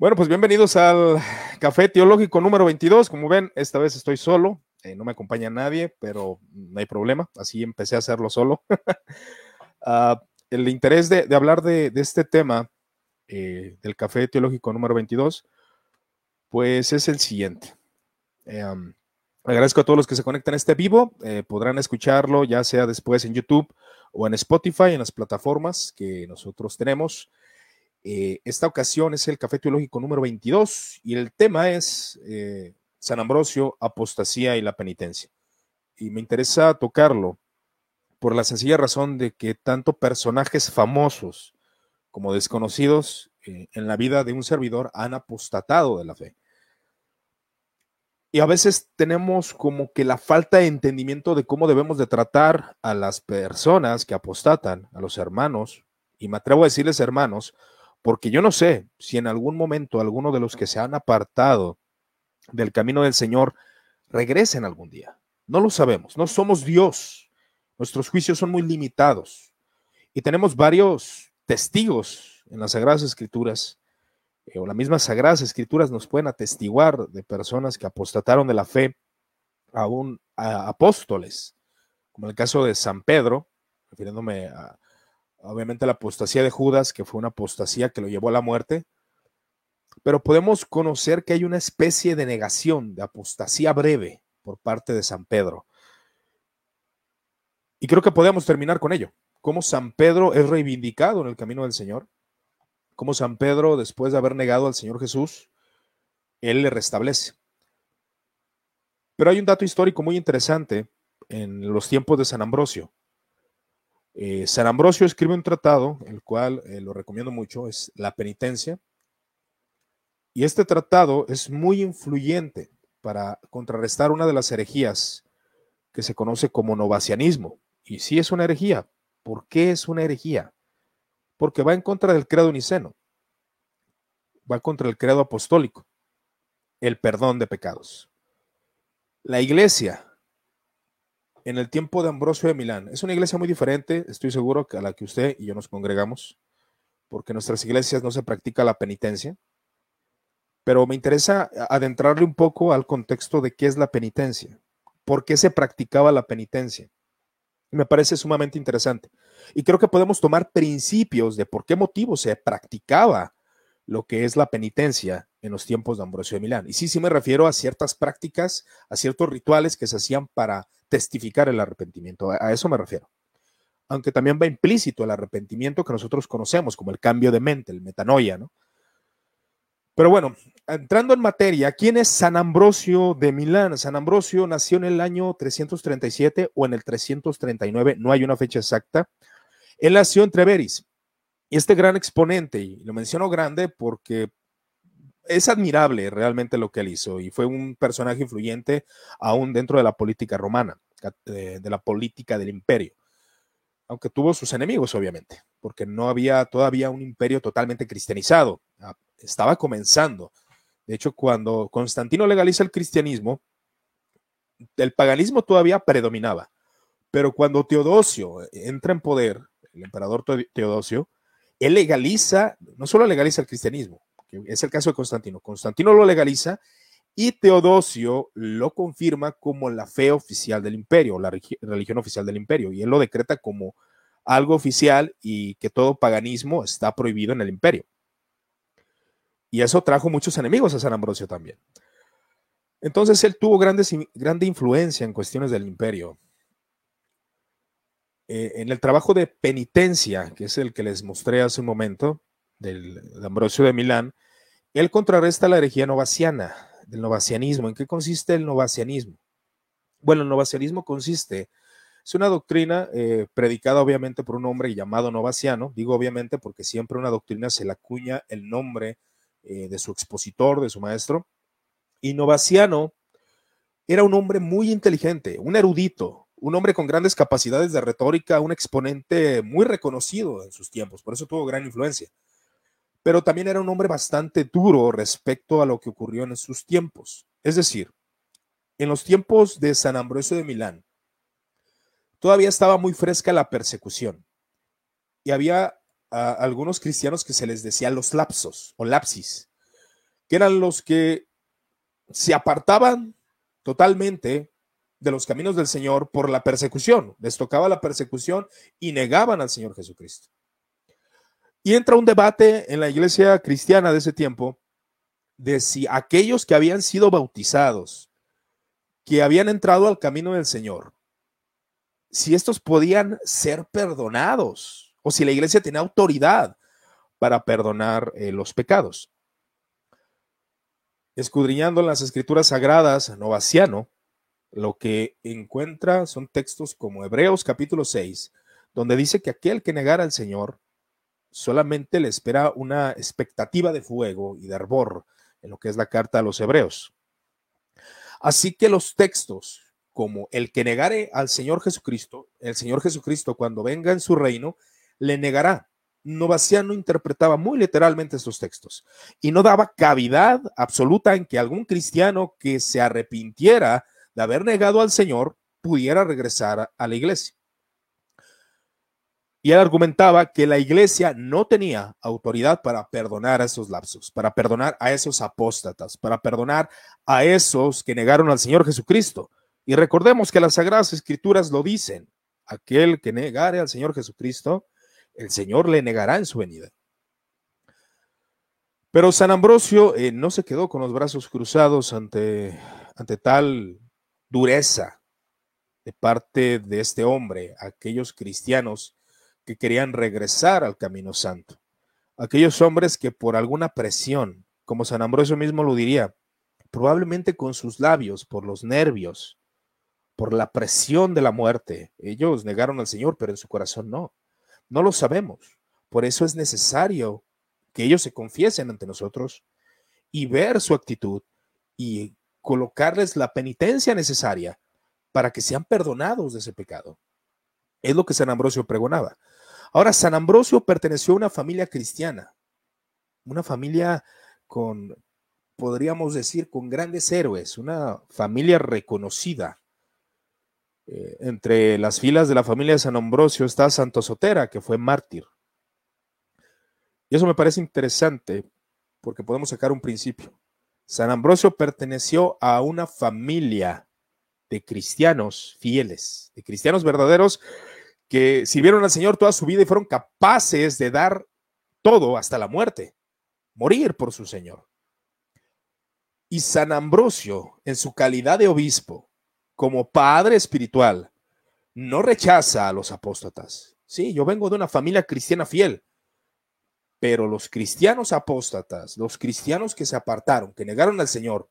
Bueno, pues bienvenidos al Café Teológico número 22. Como ven, esta vez estoy solo, eh, no me acompaña nadie, pero no hay problema, así empecé a hacerlo solo. Ah, el interés de, hablar de, este tema eh, del Café Teológico número 22, pues es el siguiente. Eh, agradezco a todos los que se conectan a este vivo, podrán escucharlo ya sea después en YouTube o en Spotify, en las plataformas que nosotros tenemos. Eh, esta ocasión es el Café Teológico número 22 y el tema es eh, San Ambrosio, apostasía y la penitencia. Y me interesa tocarlo por la sencilla razón de que tanto personajes famosos como desconocidos eh, en la vida de un servidor han apostatado de la fe. Y a veces tenemos como que la falta de entendimiento de cómo debemos de tratar a las personas que apostatan, a los hermanos, y me atrevo a decirles hermanos, porque yo no sé si en algún momento alguno de los que se han apartado del camino del Señor regresen algún día. No lo sabemos, no somos Dios. Nuestros juicios son muy limitados y tenemos varios testigos en las Sagradas Escrituras, eh, o las mismas Sagradas Escrituras nos pueden atestiguar de personas que apostataron de la fe aún a apóstoles, como el caso de San Pedro, refiriéndome a, obviamente la apostasía de Judas, que fue una apostasía que lo llevó a la muerte, pero podemos conocer que hay una especie de negación, de apostasía breve por parte de San Pedro. Y creo que podemos terminar con ello. Cómo San Pedro es reivindicado en el camino del Señor. Cómo San Pedro, después de haber negado al Señor Jesús, Él le restablece. Pero hay un dato histórico muy interesante en los tiempos de San Ambrosio. Eh, San Ambrosio escribe un tratado, el cual eh, lo recomiendo mucho, es La Penitencia. Y este tratado es muy influyente para contrarrestar una de las herejías que se conoce como novacianismo. Y sí es una herejía. ¿Por qué es una herejía? Porque va en contra del credo niceno, va contra el credo apostólico, el perdón de pecados. La iglesia en el tiempo de Ambrosio de Milán. Es una iglesia muy diferente, estoy seguro, que a la que usted y yo nos congregamos, porque en nuestras iglesias no se practica la penitencia. Pero me interesa adentrarle un poco al contexto de qué es la penitencia, por qué se practicaba la penitencia. Me parece sumamente interesante. Y creo que podemos tomar principios de por qué motivo se practicaba lo que es la penitencia en los tiempos de Ambrosio de Milán. Y sí, sí me refiero a ciertas prácticas, a ciertos rituales que se hacían para testificar el arrepentimiento. A, eso me refiero. Aunque también va implícito el arrepentimiento que nosotros conocemos como el cambio de mente, el metanoia, ¿no? Pero bueno, entrando en materia, ¿quién es San Ambrosio de Milán? San Ambrosio nació en el año 337 o en el 339, no hay una fecha exacta. Él nació en Treveris. Y este gran exponente, y lo menciono grande porque es admirable realmente lo que él hizo y fue un personaje influyente aún dentro de la política romana, de, la política del imperio, aunque tuvo sus enemigos obviamente, porque no había todavía un imperio totalmente cristianizado, estaba comenzando. De hecho, cuando Constantino legaliza el cristianismo, el paganismo todavía predominaba, pero cuando Teodosio entra en poder, el emperador Teodosio, él legaliza, no solo legaliza el cristianismo, es el caso de Constantino. Constantino lo legaliza y Teodosio lo confirma como la fe oficial del imperio, la religión oficial del imperio, y él lo decreta como algo oficial y que todo paganismo está prohibido en el imperio. Y eso trajo muchos enemigos a San Ambrosio también. Entonces él tuvo grandes, grande influencia en cuestiones del imperio. Eh, en el trabajo de penitencia, que es el que les mostré hace un momento, del, de Ambrosio de Milán, él contrarresta la herejía novaciana, del novacianismo. ¿En qué consiste el novacianismo? Bueno, el novacianismo consiste, es una doctrina eh, predicada obviamente por un hombre llamado novaciano, digo obviamente porque siempre una doctrina se le acuña el nombre eh, de su expositor, de su maestro, y novaciano era un hombre muy inteligente, un erudito, un hombre con grandes capacidades de retórica, un exponente muy reconocido en sus tiempos, por eso tuvo gran influencia pero también era un hombre bastante duro respecto a lo que ocurrió en sus tiempos. Es decir, en los tiempos de San Ambrosio de Milán, todavía estaba muy fresca la persecución y había algunos cristianos que se les decía los lapsos o lapsis. que eran los que se apartaban totalmente de los caminos del Señor por la persecución. Les tocaba la persecución y negaban al Señor Jesucristo. Y entra un debate en la iglesia cristiana de ese tiempo de si aquellos que habían sido bautizados, que habían entrado al camino del Señor, si estos podían ser perdonados o si la iglesia tenía autoridad para perdonar eh, los pecados. Escudriñando las escrituras sagradas, Novaciano lo que encuentra son textos como Hebreos capítulo 6, donde dice que aquel que negara al Señor solamente le espera una expectativa de fuego y de arbor en lo que es la carta a los Hebreos. Así que los textos como el que negare al Señor Jesucristo, el Señor Jesucristo cuando venga en su reino, le negará. Novaciano interpretaba muy literalmente estos textos y no daba cavidad absoluta en que algún cristiano que se arrepintiera de haber negado al Señor pudiera regresar a la iglesia. Y él argumentaba que la iglesia no tenía autoridad para perdonar a esos lapsos, para perdonar a esos apóstatas, para perdonar a esos que negaron al Señor Jesucristo. Y recordemos que las Sagradas Escrituras lo dicen. Aquel que negare al Señor Jesucristo, el Señor le negará en su venida. Pero San Ambrosio eh, no se quedó con los brazos cruzados ante, ante tal dureza de parte de este hombre, aquellos cristianos que querían regresar al camino santo, aquellos hombres que por alguna presión, como San Ambrosio mismo lo diría, probablemente con sus labios, por los nervios, por la presión de la muerte, ellos negaron al Señor, pero en su corazón no. No lo sabemos. Por eso es necesario que ellos se confiesen ante nosotros y ver su actitud y colocarles la penitencia necesaria para que sean perdonados de ese pecado. Es lo que San Ambrosio pregonaba. Ahora, San Ambrosio perteneció a una familia cristiana, una familia con, podríamos decir, con grandes héroes, una familia reconocida. Eh, entre las filas de la familia de San Ambrosio está Santo Sotera, que fue mártir. Y eso me parece interesante porque podemos sacar un principio. San Ambrosio perteneció a una familia de cristianos fieles, de cristianos verdaderos que sirvieron al Señor toda su vida y fueron capaces de dar todo hasta la muerte, morir por su Señor. Y San Ambrosio, en su calidad de obispo, como padre espiritual, no rechaza a los apóstatas. Sí, yo vengo de una familia cristiana fiel, pero los cristianos apóstatas, los cristianos que se apartaron, que negaron al Señor,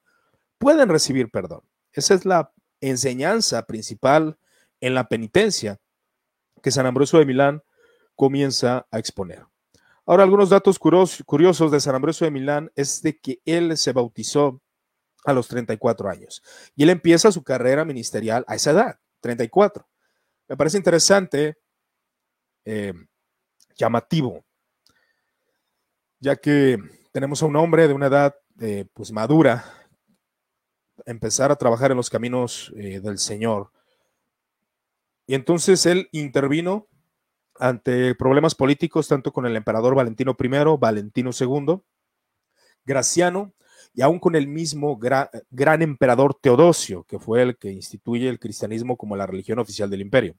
pueden recibir perdón. Esa es la enseñanza principal en la penitencia que San Ambrosio de Milán comienza a exponer. Ahora, algunos datos curiosos de San Ambrosio de Milán es de que él se bautizó a los 34 años y él empieza su carrera ministerial a esa edad, 34. Me parece interesante, eh, llamativo, ya que tenemos a un hombre de una edad eh, pues madura, empezar a trabajar en los caminos eh, del Señor. Y entonces él intervino ante problemas políticos, tanto con el emperador Valentino I, Valentino II, Graciano, y aún con el mismo gran, gran emperador Teodosio, que fue el que instituye el cristianismo como la religión oficial del imperio.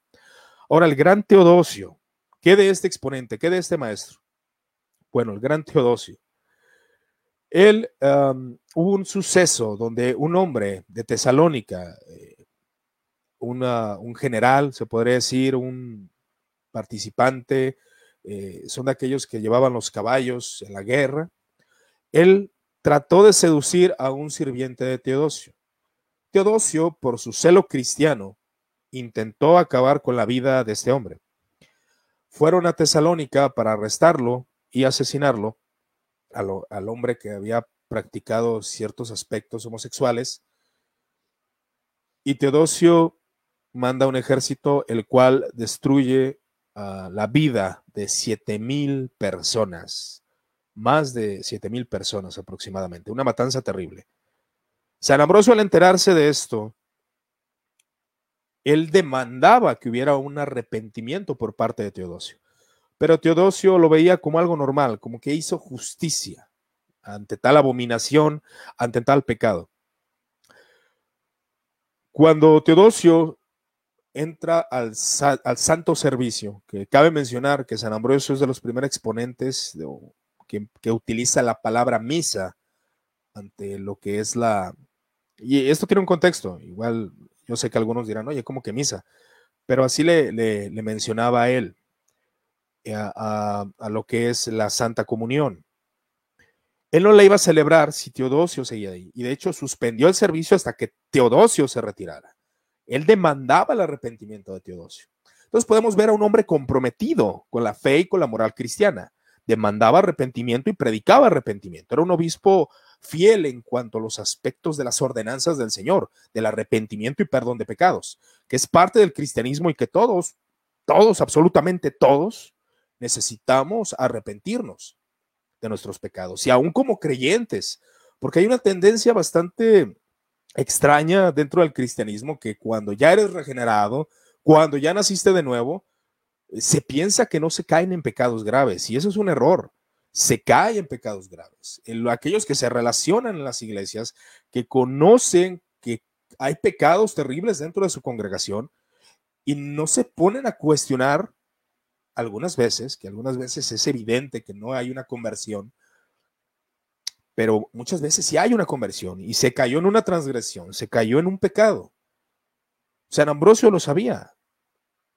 Ahora, el gran Teodosio, ¿qué de este exponente? ¿Qué de este maestro? Bueno, el gran Teodosio, él hubo un suceso donde un hombre de Tesalónica, eh, un general, se podría decir, un participante, eh, son de aquellos que llevaban los caballos en la guerra, él trató de seducir a un sirviente de Teodosio. Teodosio, por su celo cristiano, intentó acabar con la vida de este hombre. Fueron a Tesalónica para arrestarlo y asesinarlo al, hombre que había practicado ciertos aspectos homosexuales. Y Teodosio manda un ejército el cual destruye ah, la vida de siete mil personas, más de siete mil personas aproximadamente, una matanza terrible. San Ambrosio al enterarse de esto, él demandaba que hubiera un arrepentimiento por parte de Teodosio. Pero Teodosio lo veía como algo normal, como que hizo justicia. ante tal abominación, ante tal pecado. Cuando Teodosio entra al, santo servicio, que cabe mencionar que San Ambrosio es de los primeros exponentes que, utiliza la palabra misa ante lo que es la... Y esto tiene un contexto, igual yo sé que algunos dirán, oye, ¿cómo que misa? Pero así le, le, mencionaba a él eh, a, lo que es la Santa Comunión. Él no la iba a celebrar si Teodosio seguía ahí. Y de hecho suspendió el servicio hasta que Teodosio se retirara. Él demandaba el arrepentimiento de Teodosio. Entonces podemos ver a un hombre comprometido con la fe y con la moral cristiana. Demandaba arrepentimiento y predicaba arrepentimiento. Era un obispo fiel en cuanto a los aspectos de las ordenanzas del Señor, del arrepentimiento y perdón de pecados, que es parte del cristianismo y que todos, todos, absolutamente todos, necesitamos arrepentirnos de nuestros pecados. Y aún como creyentes, porque hay una tendencia bastante extraña dentro del cristianismo que cuando ya eres regenerado, cuando ya naciste de nuevo, se piensa que no se caen en pecados graves y eso es un error. Se cae en pecados graves. aquellos que se relacionan en las iglesias, que conocen que hay pecados terribles dentro de su congregación y no se ponen a cuestionar algunas veces, que algunas veces es evidente que no hay una conversión, pero muchas veces sí hay una conversión y se cayó en una transgresión, se cayó en un pecado. San Ambrosio lo sabía.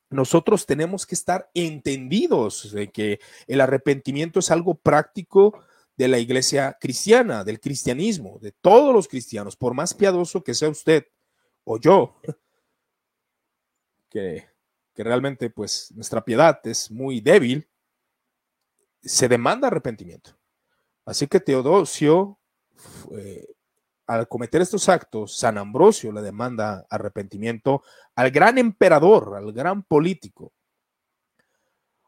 Nosotros tenemos que estar entendidos de que el arrepentimiento es algo práctico de la iglesia cristiana, del cristianismo, de todos los cristianos, por más piadoso que sea usted o yo, que que realmente pues nuestra piedad es muy débil, se demanda arrepentimiento. Así que Teodosio, al cometer estos actos, San Ambrosio le demanda arrepentimiento al gran emperador, al gran político.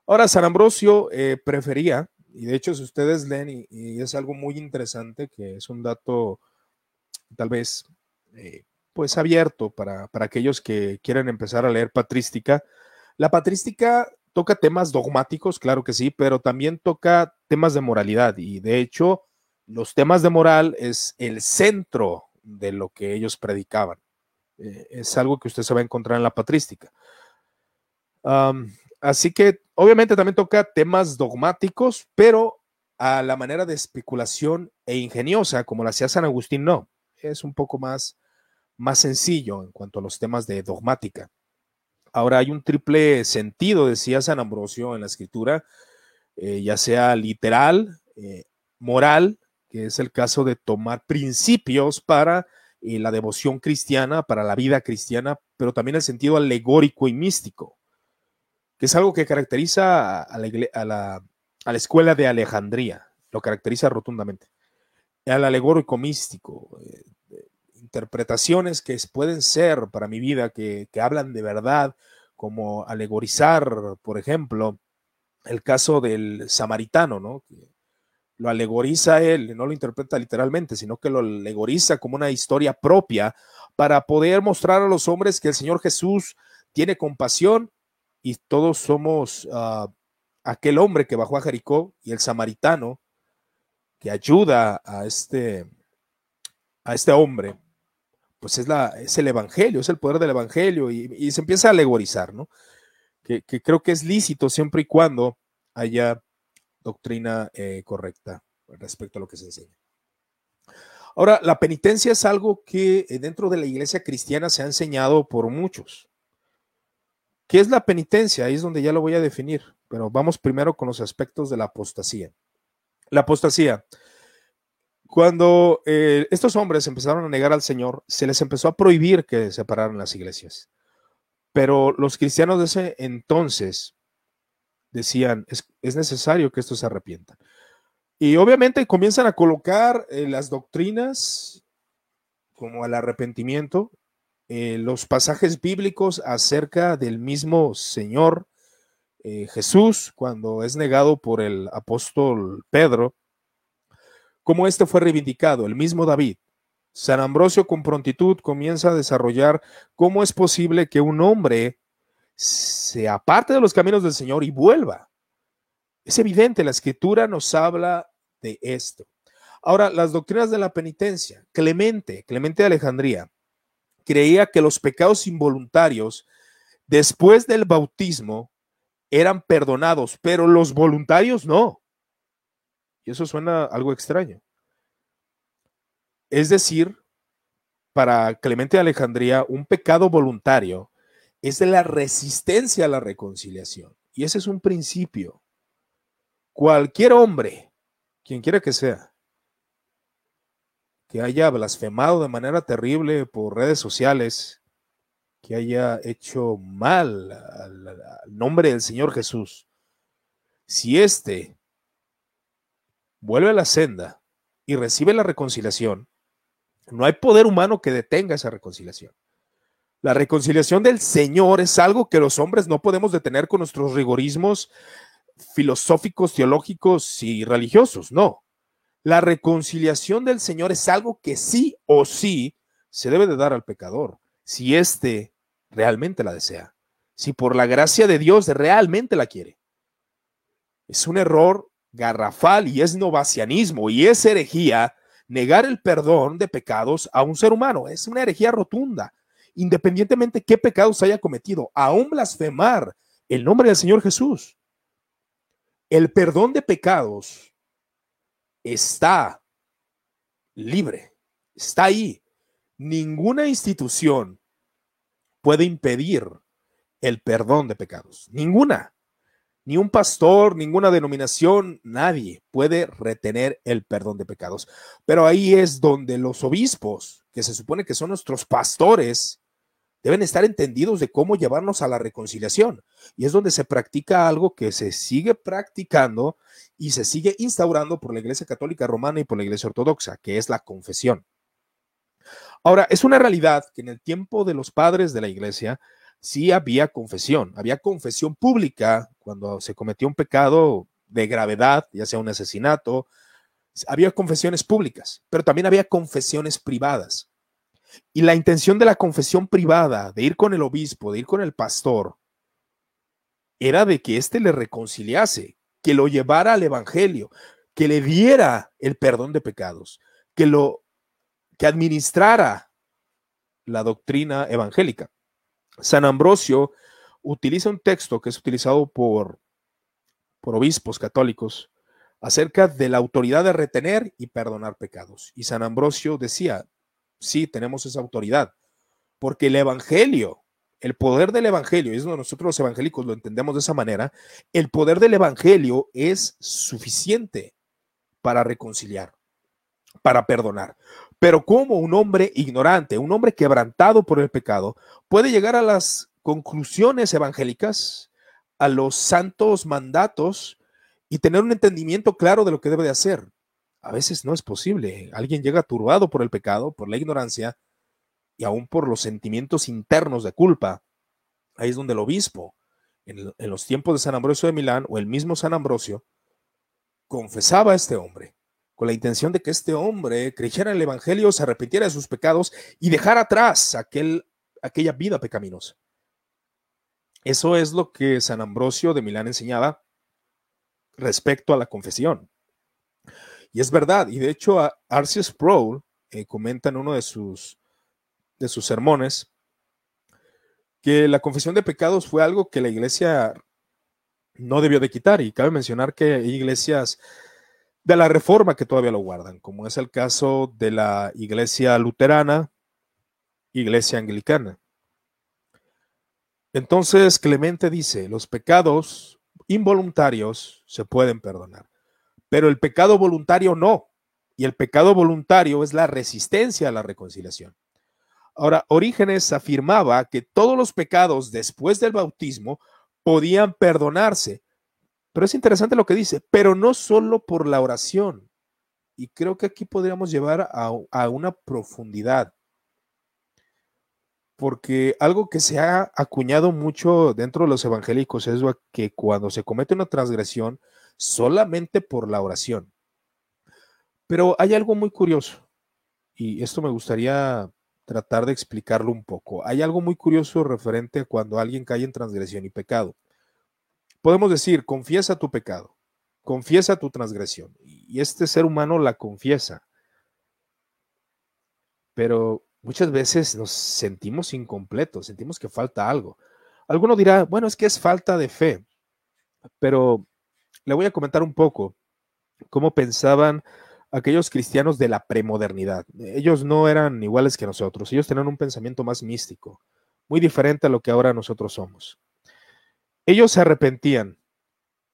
Ahora, San Ambrosio eh, prefería, y de hecho si ustedes leen, y, es algo muy interesante, que es un dato tal vez eh, pues abierto para, aquellos que quieren empezar a leer patrística. La patrística toca temas dogmáticos, claro que sí, pero también toca temas de moralidad y de hecho los temas de moral es el centro de lo que ellos predicaban. Eh, es algo que usted se va a encontrar en la patrística. así que obviamente también toca temas dogmáticos, pero a la manera de especulación e ingeniosa, como la hacía San Agustín, no. Es un poco más más sencillo en cuanto a los temas de dogmática. Ahora hay un triple sentido, decía San Ambrosio en la escritura, eh, ya sea literal, eh, moral, que es el caso de tomar principios para eh, la devoción cristiana, para la vida cristiana, pero también el sentido alegórico y místico, que es algo que caracteriza a la, a la escuela de Alejandría, lo caracteriza rotundamente. Al alegórico místico, interpretaciones que pueden ser para mi vida, que, hablan de verdad, como alegorizar, por ejemplo, el caso del samaritano, ¿no? Que lo alegoriza él, no lo interpreta literalmente, sino que lo alegoriza como una historia propia para poder mostrar a los hombres que el Señor Jesús tiene compasión y todos somos ah, aquel hombre que bajó a Jericó y el samaritano que ayuda a este, a este hombre pues es, la, es el Evangelio, es el poder del Evangelio y, se empieza a alegorizar, ¿no? Que, creo que es lícito siempre y cuando haya doctrina eh, correcta respecto a lo que se enseña. Ahora, la penitencia es algo que eh, dentro de la iglesia cristiana se ha enseñado por muchos. ¿Qué es la penitencia? Ahí es donde ya lo voy a definir, pero vamos primero con los aspectos de la apostasía. La apostasía cuando eh, estos hombres empezaron a negar al Señor, se les empezó a prohibir que separaran las iglesias. Pero los cristianos de ese entonces decían, es, necesario que estos se arrepientan. Y obviamente comienzan a colocar eh, las doctrinas como el arrepentimiento, eh, los pasajes bíblicos acerca del mismo Señor Jesús cuando es negado por el apóstol Pedro como este fue reivindicado, el mismo David. San Ambrosio con prontitud comienza a desarrollar cómo es posible que un hombre se aparte de los caminos del Señor y vuelva. Es evidente, la escritura nos habla de esto. Ahora, las doctrinas de la penitencia. Clemente, Clemente de Alejandría, creía que los pecados involuntarios después del bautismo eran perdonados, pero los voluntarios no. Y eso suena algo extraño. Es decir, para Clemente de Alejandría, un pecado voluntario es de la resistencia a la reconciliación. Y ese es un principio. Cualquier hombre, quien quiera que sea, que haya blasfemado de manera terrible por redes sociales, que haya hecho mal al, nombre del Señor Jesús, si éste vuelve a la senda y recibe la reconciliación, no hay poder humano que detenga esa reconciliación. La reconciliación del Señor es algo que los hombres no podemos detener con nuestros rigorismos filosóficos, teológicos y religiosos, no. La reconciliación del Señor es algo que sí o sí se debe de dar al pecador, si éste realmente la desea, si por la gracia de Dios realmente la quiere. Es un error garrafal y es novacianismo y es herejía negar el perdón de pecados a un ser humano. Es una herejía rotunda, independientemente qué pecados haya cometido, aún blasfemar el nombre del Señor Jesús. El perdón de pecados está libre, está ahí. Ninguna institución puede impedir el perdón de pecados. Ninguna. Ni un pastor, ninguna denominación, nadie puede retener el perdón de pecados. Pero ahí es donde los obispos, que se supone que son nuestros pastores, deben estar entendidos de cómo llevarnos a la reconciliación. Y es donde se practica algo que se sigue practicando y se sigue instaurando por la Iglesia Católica Romana y por la Iglesia Ortodoxa, que es la confesión. Ahora, es una realidad que en el tiempo de los padres de la iglesia sí había confesión, había confesión pública cuando se cometió un pecado de gravedad, ya sea un asesinato, había confesiones públicas, pero también había confesiones privadas. Y la intención de la confesión privada, de ir con el obispo, de ir con el pastor, era de que éste le reconciliase, que lo llevara al evangelio, que le diera el perdón de pecados, que lo que administrara la doctrina evangélica. San Ambrosio utiliza un texto que es utilizado por, por obispos católicos acerca de la autoridad de retener y perdonar pecados. Y San Ambrosio decía, sí, tenemos esa autoridad, porque el Evangelio, el poder del Evangelio, y es nosotros los evangélicos lo entendemos de esa manera, el poder del Evangelio es suficiente para reconciliar, para perdonar. Pero como un hombre ignorante, un hombre quebrantado por el pecado, puede llegar a las conclusiones evangélicas, a los santos mandatos y tener un entendimiento claro de lo que debe de hacer? A veces no es posible. Alguien llega turbado por el pecado, por la ignorancia y aún por los sentimientos internos de culpa. Ahí es donde el obispo, en los tiempos de San Ambrosio de Milán o el mismo San Ambrosio, confesaba a este hombre con la intención de que este hombre creyera en el Evangelio, se arrepintiera de sus pecados y dejara atrás aquel, aquella vida pecaminosa. Eso es lo que San Ambrosio de Milán enseñaba respecto a la confesión. Y es verdad, y de hecho Arceus Sproul eh, comenta en uno de sus, de sus sermones que la confesión de pecados fue algo que la iglesia no debió de quitar. Y cabe mencionar que hay iglesias de la reforma que todavía lo guardan, como es el caso de la iglesia luterana, iglesia anglicana. Entonces Clemente dice, los pecados involuntarios se pueden perdonar, pero el pecado voluntario no. Y el pecado voluntario es la resistencia a la reconciliación. Ahora, Orígenes afirmaba que todos los pecados después del bautismo podían perdonarse, pero es interesante lo que dice, pero no solo por la oración. Y creo que aquí podríamos llevar a, una profundidad. Porque algo que se ha acuñado mucho dentro de los evangélicos es que cuando se comete una transgresión, solamente por la oración. Pero hay algo muy curioso, y esto me gustaría tratar de explicarlo un poco. Hay algo muy curioso referente a cuando alguien cae en transgresión y pecado podemos decir, confiesa tu pecado, confiesa tu transgresión. Y este ser humano la confiesa. Pero muchas veces nos sentimos incompletos, sentimos que falta algo. Alguno dirá, bueno, es que es falta de fe, pero le voy a comentar un poco cómo pensaban aquellos cristianos de la premodernidad. Ellos no eran iguales que nosotros, ellos tenían un pensamiento más místico, muy diferente a lo que ahora nosotros somos. Ellos se arrepentían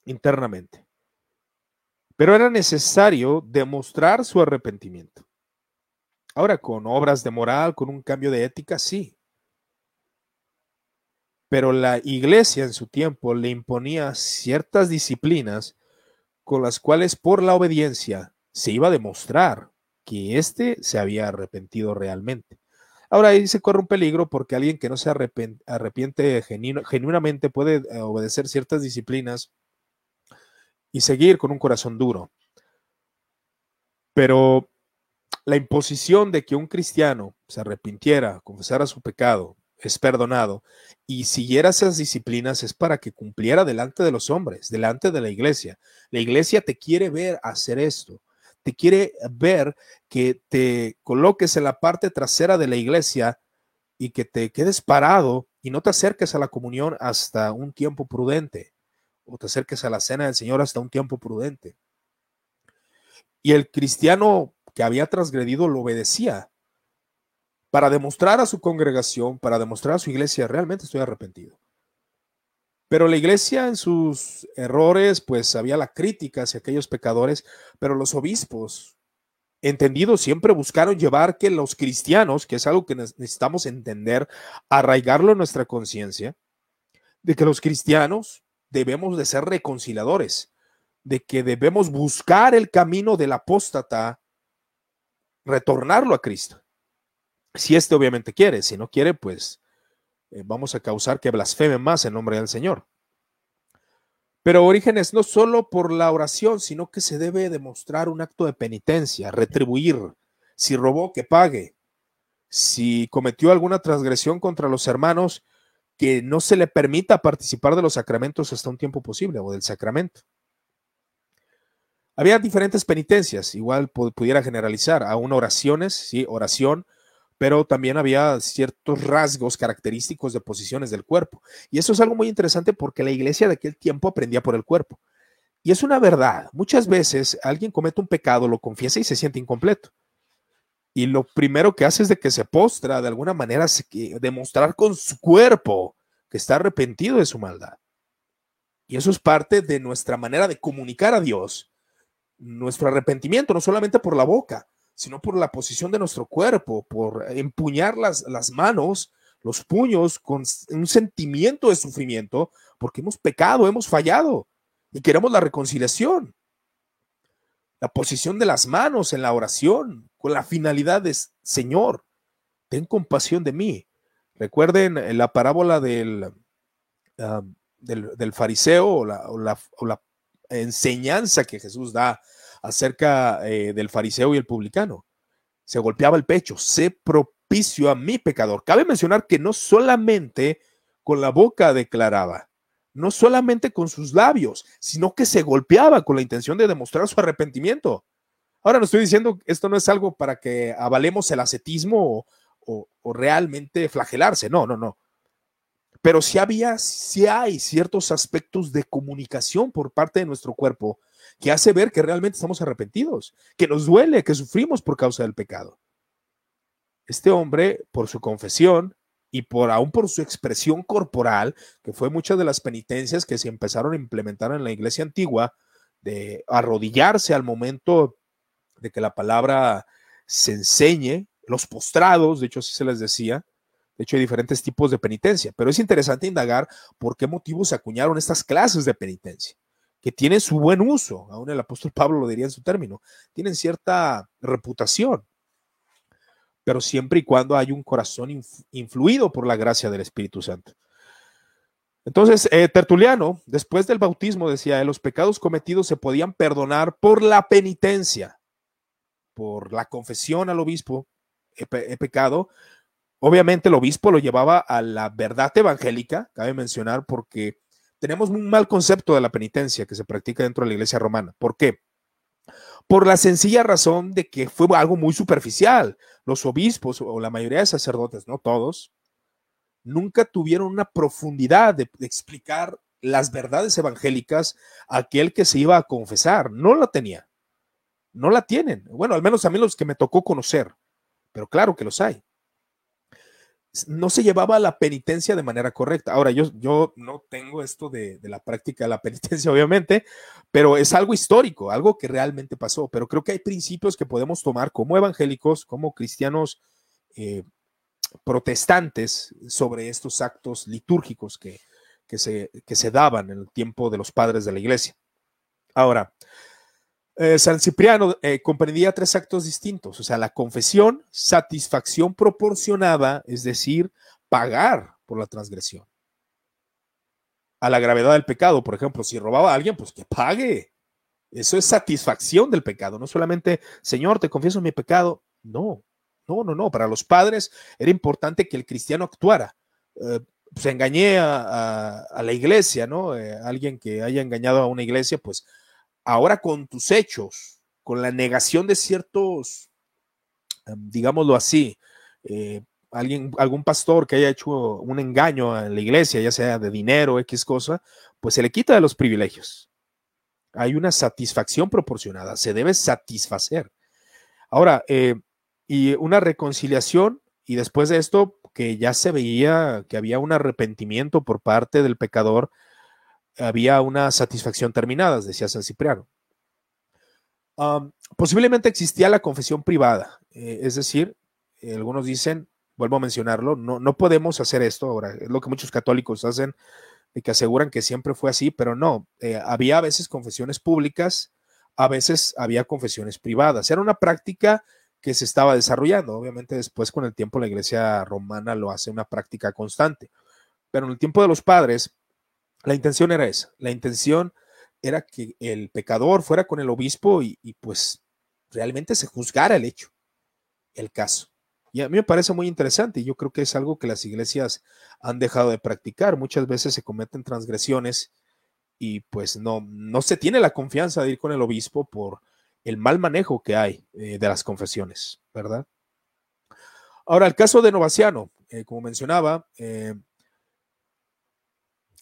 internamente, pero era necesario demostrar su arrepentimiento. Ahora, con obras de moral, con un cambio de ética, sí. Pero la iglesia en su tiempo le imponía ciertas disciplinas con las cuales por la obediencia se iba a demostrar que éste se había arrepentido realmente. Ahora ahí se corre un peligro porque alguien que no se arrepiente, genuinamente puede eh, obedecer ciertas disciplinas y seguir con un corazón duro. Pero la imposición de que un cristiano se arrepintiera, confesara su pecado, es perdonado, y siguiera esas disciplinas es para que cumpliera delante de los hombres, delante de la iglesia. La iglesia te quiere ver hacer esto, te quiere ver que te coloques en la parte trasera de la iglesia y que te quedes parado y no te acerques a la comunión hasta un tiempo prudente, o te acerques a la cena del Señor hasta un tiempo prudente. Y el cristiano que había transgredido lo obedecía para demostrar a su congregación, para demostrar a su iglesia, realmente estoy arrepentido. Pero la iglesia en sus errores, pues había la crítica hacia aquellos pecadores, pero los obispos, entendidos, siempre buscaron llevar que los cristianos, que es algo que necesitamos entender, arraigarlo en nuestra conciencia, de que los cristianos debemos de ser reconciliadores, de que debemos buscar el camino del apóstata retornarlo a Cristo. Si éste obviamente quiere, si no quiere, pues eh, vamos a causar que blasfeme más en nombre del Señor. Pero Orígenes no solo por la oración, sino que se debe demostrar un acto de penitencia, retribuir. Si robó, que pague. Si cometió alguna transgresión contra los hermanos, que no se le permita participar de los sacramentos hasta un tiempo posible o del sacramento. Había diferentes penitencias, igual pudiera generalizar, aún oraciones, sí, oración, pero también había ciertos rasgos característicos de posiciones del cuerpo. Y eso es algo muy interesante porque la iglesia de aquel tiempo aprendía por el cuerpo. Y es una verdad, muchas veces alguien comete un pecado, lo confiesa y se siente incompleto. Y lo primero que hace es de que se postra, de alguna manera, demostrar con su cuerpo que está arrepentido de su maldad. Y eso es parte de nuestra manera de comunicar a Dios nuestro arrepentimiento, no solamente por la boca, sino por la posición de nuestro cuerpo, por empuñar las, las manos, los puños con un sentimiento de sufrimiento, porque hemos pecado, hemos fallado y queremos la reconciliación. La posición de las manos en la oración, con la finalidad de, Señor, ten compasión de mí. Recuerden la parábola del, ah, del, fariseo o la, o la enseñanza que Jesús da acerca eh, del fariseo y el publicano. Se golpeaba el pecho, sé propicio a mi pecador. Cabe mencionar que no solamente con la boca declaraba, no solamente con sus labios, sino que se golpeaba con la intención de demostrar su arrepentimiento. Ahora no estoy diciendo que esto no es algo para que avalemos el ascetismo o, o realmente flagelarse, no, no, no. Pero si había, si hay ciertos aspectos de comunicación por parte de nuestro cuerpo que hace ver que realmente estamos arrepentidos, que nos duele, que sufrimos por causa del pecado. Este hombre, por su confesión y por aún por su expresión corporal, que fue muchas de las penitencias que se empezaron a implementar en la iglesia antigua, de arrodillarse al momento de que la palabra se enseñe, los postrados, de hecho así se les decía, de hecho, hay diferentes tipos de penitencia, pero es interesante indagar por qué motivos se acuñaron estas clases de penitencia, que tienen su buen uso, aún el apóstol Pablo lo diría en su término, tienen cierta reputación, pero siempre y cuando hay un corazón influido por la gracia del Espíritu Santo. Entonces, eh, Tertuliano, después del bautismo, decía, los pecados cometidos se podían perdonar por la penitencia, por la confesión al obispo, he pecado, Obviamente el obispo lo llevaba a la verdad evangélica, cabe mencionar, porque tenemos un mal concepto de la penitencia que se practica dentro de la iglesia romana. ¿Por qué? Por la sencilla razón de que fue algo muy superficial. Los obispos o la mayoría de sacerdotes, no todos, nunca tuvieron una profundidad de, explicar las verdades evangélicas a aquel que se iba a confesar. No la tenía. No la tienen. Bueno, al menos a mí los que me tocó conocer. Pero claro que los hay no se llevaba la penitencia de manera correcta. Ahora, yo, yo no tengo esto de, la práctica de la penitencia, obviamente, pero es algo histórico, algo que realmente pasó. Pero creo que hay principios que podemos tomar como evangélicos, como cristianos eh, protestantes sobre estos actos litúrgicos que, que, se, que se daban en el tiempo de los padres de la iglesia. Ahora, eh, San Cipriano eh, comprendía tres actos distintos, o sea, la confesión, satisfacción proporcionada, es decir, pagar por la transgresión. A la gravedad del pecado, por ejemplo, si robaba a alguien, pues que pague. Eso es satisfacción del pecado, no solamente, Señor, te confieso mi pecado. No, no, no, no. Para los padres era importante que el cristiano actuara. Eh, se engañé a, la iglesia, ¿no? alguien que haya engañado a una iglesia, pues ahora con tus hechos, con la negación de ciertos, em, digámoslo así, eh, alguien, algún pastor que haya hecho un engaño en la iglesia, ya sea de dinero, X cosa, pues se le quita de los privilegios. Hay una satisfacción proporcionada, se debe satisfacer. Ahora, eh, y una reconciliación, y después de esto, que ya se veía que había un arrepentimiento por parte del pecador, había una satisfacción terminada, decía San Cipriano. posiblemente existía la confesión privada, eh, es decir, algunos dicen, vuelvo a mencionarlo, no, no podemos hacer esto ahora, es lo que muchos católicos hacen, y que aseguran que siempre fue así, pero no, eh, había a veces confesiones públicas, a veces había confesiones privadas, era una práctica que se estaba desarrollando, obviamente después con el tiempo la iglesia romana lo hace una práctica constante, pero en el tiempo de los padres, la intención era esa, la intención era que el pecador fuera con el obispo y, pues realmente se juzgara el hecho, el caso. Y a mí me parece muy interesante y yo creo que es algo que las iglesias han dejado de practicar. Muchas veces se cometen transgresiones y pues no, no se tiene la confianza de ir con el obispo por el mal manejo que hay eh, de las confesiones, ¿verdad? Ahora, el caso de Novaciano, eh, como mencionaba, eh,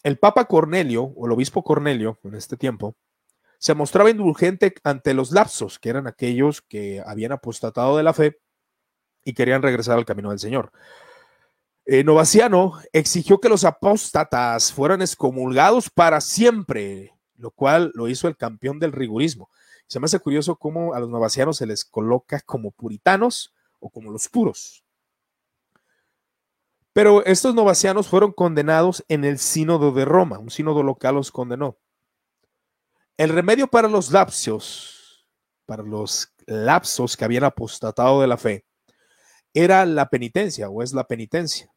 el Papa Cornelio, o el obispo Cornelio en este tiempo, se mostraba indulgente ante los lapsos, que eran aquellos que habían apostatado de la fe y querían regresar al camino del Señor. Eh, Novaciano exigió que los apóstatas fueran excomulgados para siempre, lo cual lo hizo el campeón del rigurismo. Se me hace curioso cómo a los novacianos se les coloca como puritanos o como los puros. Pero estos novacianos fueron condenados en el sínodo de Roma, un sínodo local los condenó. El remedio para los lapsos, para los lapsos que habían apostatado de la fe, era la penitencia o es la penitencia.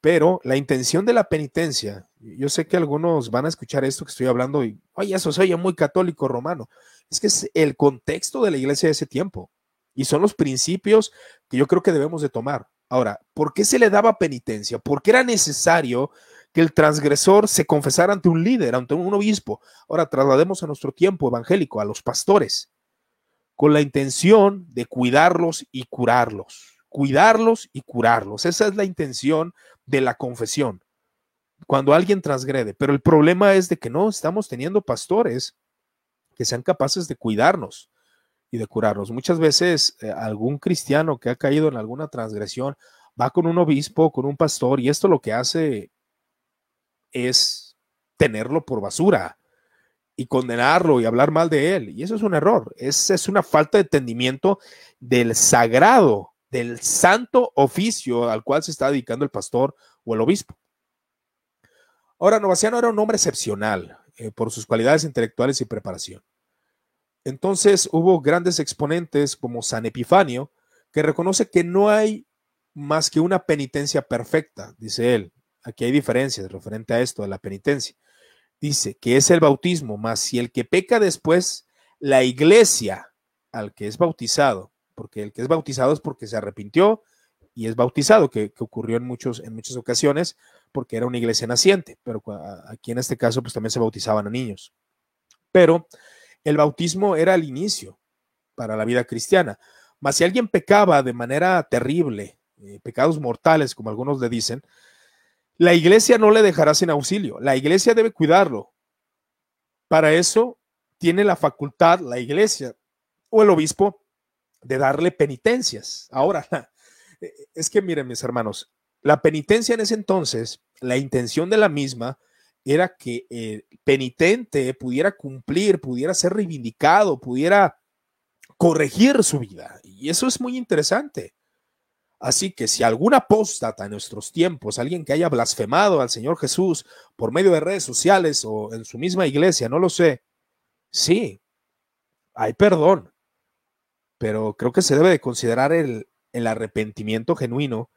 Pero la intención de la penitencia, yo sé que algunos van a escuchar esto que estoy hablando y, oye, eso se oye muy católico romano. Es que es el contexto de la iglesia de ese tiempo y son los principios que yo creo que debemos de tomar. Ahora, ¿por qué se le daba penitencia? Porque era necesario que el transgresor se confesara ante un líder, ante un obispo. Ahora traslademos a nuestro tiempo evangélico, a los pastores, con la intención de cuidarlos y curarlos. Cuidarlos y curarlos. Esa es la intención de la confesión. Cuando alguien transgrede. Pero el problema es de que no estamos teniendo pastores que sean capaces de cuidarnos y de curarnos. Muchas veces eh, algún cristiano que ha caído en alguna transgresión va con un obispo, con un pastor, y esto lo que hace es tenerlo por basura y condenarlo y hablar mal de él. Y eso es un error. Es, es una falta de entendimiento del sagrado, del santo oficio al cual se está dedicando el pastor o el obispo. Ahora, Novaciano era un hombre excepcional eh, por sus cualidades intelectuales y preparación. Entonces hubo grandes exponentes como San Epifanio, que reconoce que no hay más que una penitencia perfecta, dice él. Aquí hay diferencias referente a esto de la penitencia. Dice que es el bautismo, más si el que peca después, la iglesia al que es bautizado, porque el que es bautizado es porque se arrepintió y es bautizado, que, ocurrió en, muchos, en muchas ocasiones porque era una iglesia naciente, pero aquí en este caso pues también se bautizaban a niños. Pero el bautismo era el inicio para la vida cristiana. Mas si alguien pecaba de manera terrible, eh, pecados mortales, como algunos le dicen, la iglesia no le dejará sin auxilio. La iglesia debe cuidarlo. Para eso tiene la facultad la iglesia o el obispo de darle penitencias. Ahora, es que miren mis hermanos, la penitencia en ese entonces, la intención de la misma era que el penitente pudiera cumplir, pudiera ser reivindicado, pudiera corregir su vida. Y eso es muy interesante. Así que si algún apóstata en nuestros tiempos, alguien que haya blasfemado al Señor Jesús por medio de redes sociales o en su misma iglesia, no lo sé, sí, hay perdón, pero creo que se debe de considerar el, el arrepentimiento genuino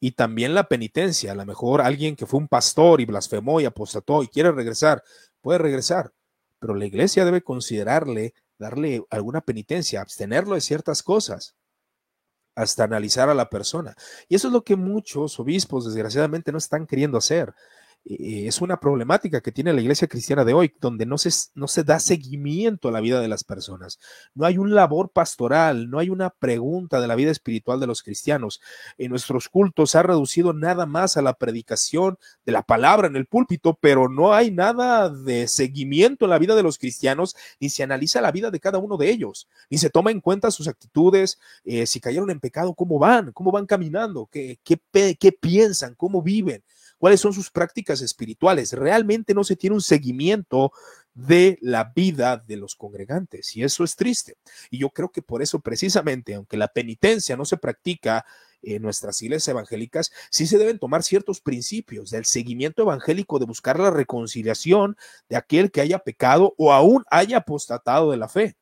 y también la penitencia. A lo mejor alguien que fue un pastor y blasfemó y apostató y quiere regresar, puede regresar, pero la iglesia debe considerarle, darle alguna penitencia, abstenerlo de ciertas cosas hasta analizar a la persona. Y eso es lo que muchos obispos, desgraciadamente, no están queriendo hacer. Eh, es una problemática que tiene la iglesia cristiana de hoy, donde no se, no se da seguimiento a la vida de las personas. No hay un labor pastoral, no hay una pregunta de la vida espiritual de los cristianos. En nuestros cultos ha reducido nada más a la predicación de la palabra en el púlpito, pero no hay nada de seguimiento en la vida de los cristianos, ni se analiza la vida de cada uno de ellos, ni se toma en cuenta sus actitudes, eh, si cayeron en pecado, cómo van, cómo van caminando, qué, qué, qué piensan, cómo viven cuáles son sus prácticas espirituales. Realmente no se tiene un seguimiento de la vida de los congregantes y eso es triste. Y yo creo que por eso precisamente, aunque la penitencia no se practica en nuestras iglesias evangélicas, sí se deben tomar ciertos principios del seguimiento evangélico de buscar la reconciliación de aquel que haya pecado o aún haya apostatado de la fe.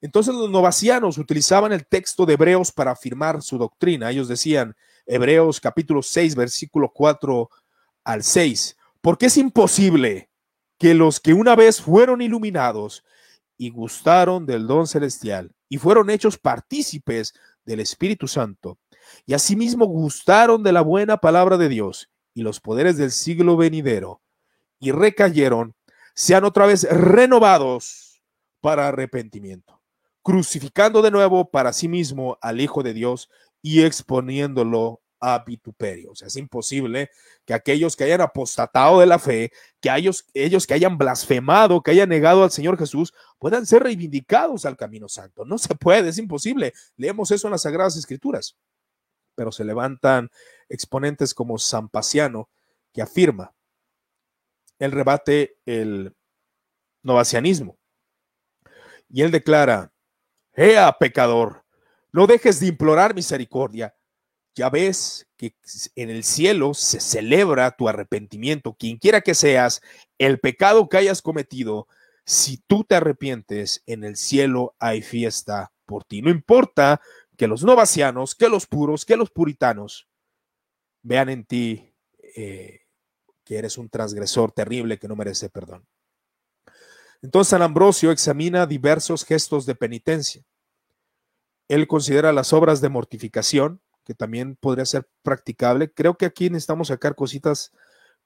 Entonces los novacianos utilizaban el texto de Hebreos para afirmar su doctrina. Ellos decían, Hebreos capítulo 6, versículo 4 al 6, porque es imposible que los que una vez fueron iluminados y gustaron del don celestial y fueron hechos partícipes del Espíritu Santo, y asimismo gustaron de la buena palabra de Dios y los poderes del siglo venidero, y recayeron, sean otra vez renovados para arrepentimiento crucificando de nuevo para sí mismo al Hijo de Dios y exponiéndolo a vituperio. O sea, es imposible que aquellos que hayan apostatado de la fe, que ellos, ellos que hayan blasfemado, que hayan negado al Señor Jesús, puedan ser reivindicados al camino santo. No se puede, es imposible. Leemos eso en las Sagradas Escrituras. Pero se levantan exponentes como San Paciano, que afirma, él rebate el novacianismo. Y él declara, Ea, pecador, no dejes de implorar misericordia. Ya ves que en el cielo se celebra tu arrepentimiento, quien quiera que seas, el pecado que hayas cometido, si tú te arrepientes, en el cielo hay fiesta por ti. No importa que los novacianos, que los puros, que los puritanos vean en ti eh, que eres un transgresor terrible que no merece perdón. Entonces San Ambrosio examina diversos gestos de penitencia. Él considera las obras de mortificación, que también podría ser practicable. Creo que aquí necesitamos sacar cositas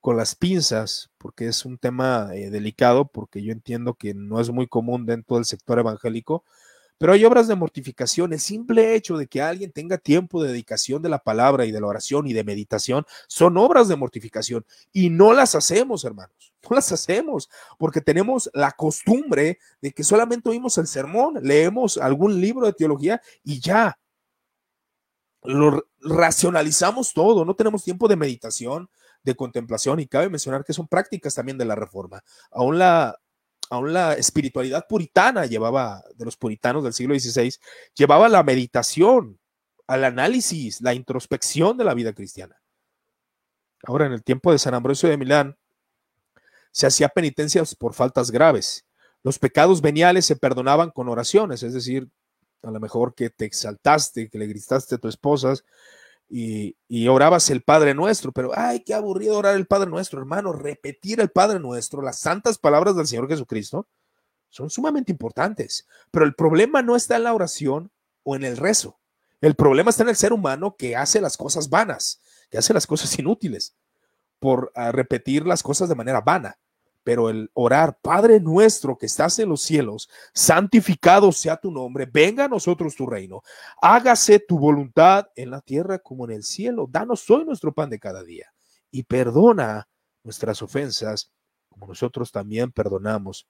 con las pinzas, porque es un tema eh, delicado, porque yo entiendo que no es muy común dentro del sector evangélico, pero hay obras de mortificación. El simple hecho de que alguien tenga tiempo de dedicación de la palabra y de la oración y de meditación son obras de mortificación y no las hacemos, hermanos. No las hacemos porque tenemos la costumbre de que solamente oímos el sermón, leemos algún libro de teología y ya. Lo racionalizamos todo, no tenemos tiempo de meditación, de contemplación y cabe mencionar que son prácticas también de la reforma. Aún la aún la espiritualidad puritana llevaba, de los puritanos del siglo XVI, llevaba la meditación, al análisis, la introspección de la vida cristiana. Ahora, en el tiempo de San Ambrosio de Milán, se hacía penitencias por faltas graves. Los pecados veniales se perdonaban con oraciones, es decir, a lo mejor que te exaltaste, que le gritaste a tu esposa, y, orabas el Padre Nuestro, pero ay, qué aburrido orar el Padre Nuestro, hermano, repetir el Padre Nuestro, las santas palabras del Señor Jesucristo, son sumamente importantes, pero el problema no está en la oración o en el rezo, El problema está en el ser humano que hace las cosas vanas, que hace las cosas inútiles, por ah, repetir las cosas de manera vana. Pero el orar, Padre nuestro que estás en los cielos, santificado sea tu nombre, venga a nosotros tu reino, hágase tu voluntad en la tierra como en el cielo. Danos hoy nuestro pan de cada día y perdona nuestras ofensas como nosotros también perdonamos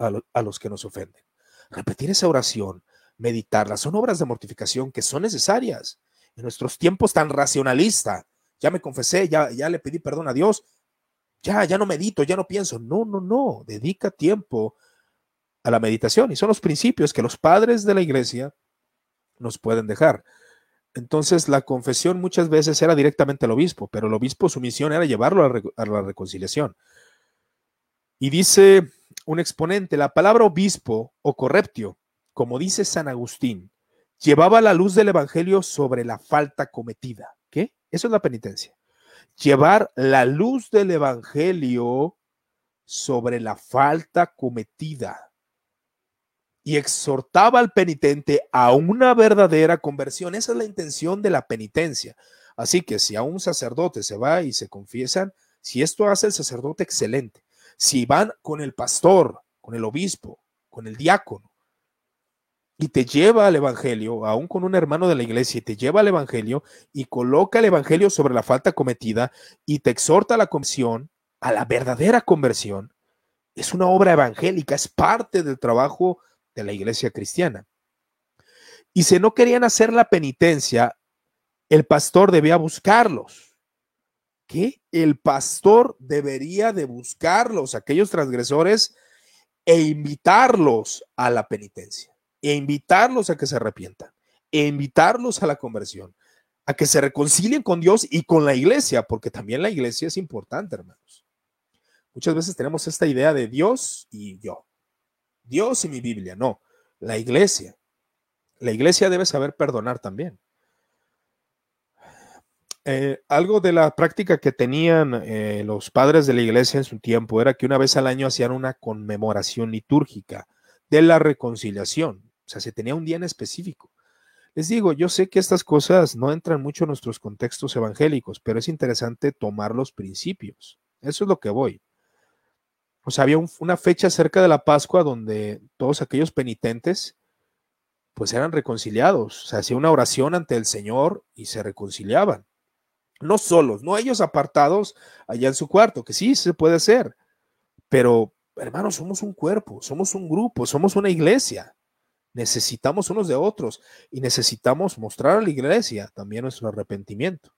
a, a los que nos ofenden. Repetir esa oración meditarlas. Son obras de mortificación que son necesarias en nuestros tiempos tan racionalista. Ya me confesé, ya, ya le pedí perdón a Dios, ya, ya no medito, ya no pienso. No, no, no, dedica tiempo a la meditación y son los principios que los padres de la iglesia nos pueden dejar. Entonces, la confesión muchas veces era directamente al obispo, pero el obispo su misión era llevarlo a la reconciliación. Y dice un exponente, la palabra obispo o correptio como dice San Agustín, llevaba la luz del Evangelio sobre la falta cometida. ¿Qué? Eso es la penitencia. Llevar la luz del Evangelio sobre la falta cometida. Y exhortaba al penitente a una verdadera conversión. Esa es la intención de la penitencia. Así que si a un sacerdote se va y se confiesan, si esto hace el sacerdote, excelente. Si van con el pastor, con el obispo, con el diácono, y te lleva al Evangelio, aún con un hermano de la iglesia, y te lleva al Evangelio y coloca el Evangelio sobre la falta cometida y te exhorta a la conversión, a la verdadera conversión, es una obra evangélica, es parte del trabajo de la iglesia cristiana. Y si no querían hacer la penitencia, el pastor debía buscarlos. ¿Qué? El pastor debería de buscarlos, aquellos transgresores, e invitarlos a la penitencia e invitarlos a que se arrepientan, e invitarlos a la conversión, a que se reconcilien con Dios y con la iglesia, porque también la iglesia es importante, hermanos. Muchas veces tenemos esta idea de Dios y yo, Dios y mi Biblia, no, la iglesia. La iglesia debe saber perdonar también. Eh, algo de la práctica que tenían eh, los padres de la iglesia en su tiempo era que una vez al año hacían una conmemoración litúrgica de la reconciliación. O sea, se tenía un día en específico. Les digo, yo sé que estas cosas no entran mucho en nuestros contextos evangélicos, pero es interesante tomar los principios. Eso es lo que voy. O sea, había una fecha cerca de la Pascua donde todos aquellos penitentes pues eran reconciliados. O sea, hacía una oración ante el Señor y se reconciliaban. No solos, no ellos apartados allá en su cuarto, que sí se puede hacer. Pero, hermanos, somos un cuerpo, somos un grupo, somos una iglesia. Necesitamos unos de otros y necesitamos mostrar a la iglesia también nuestro arrepentimiento.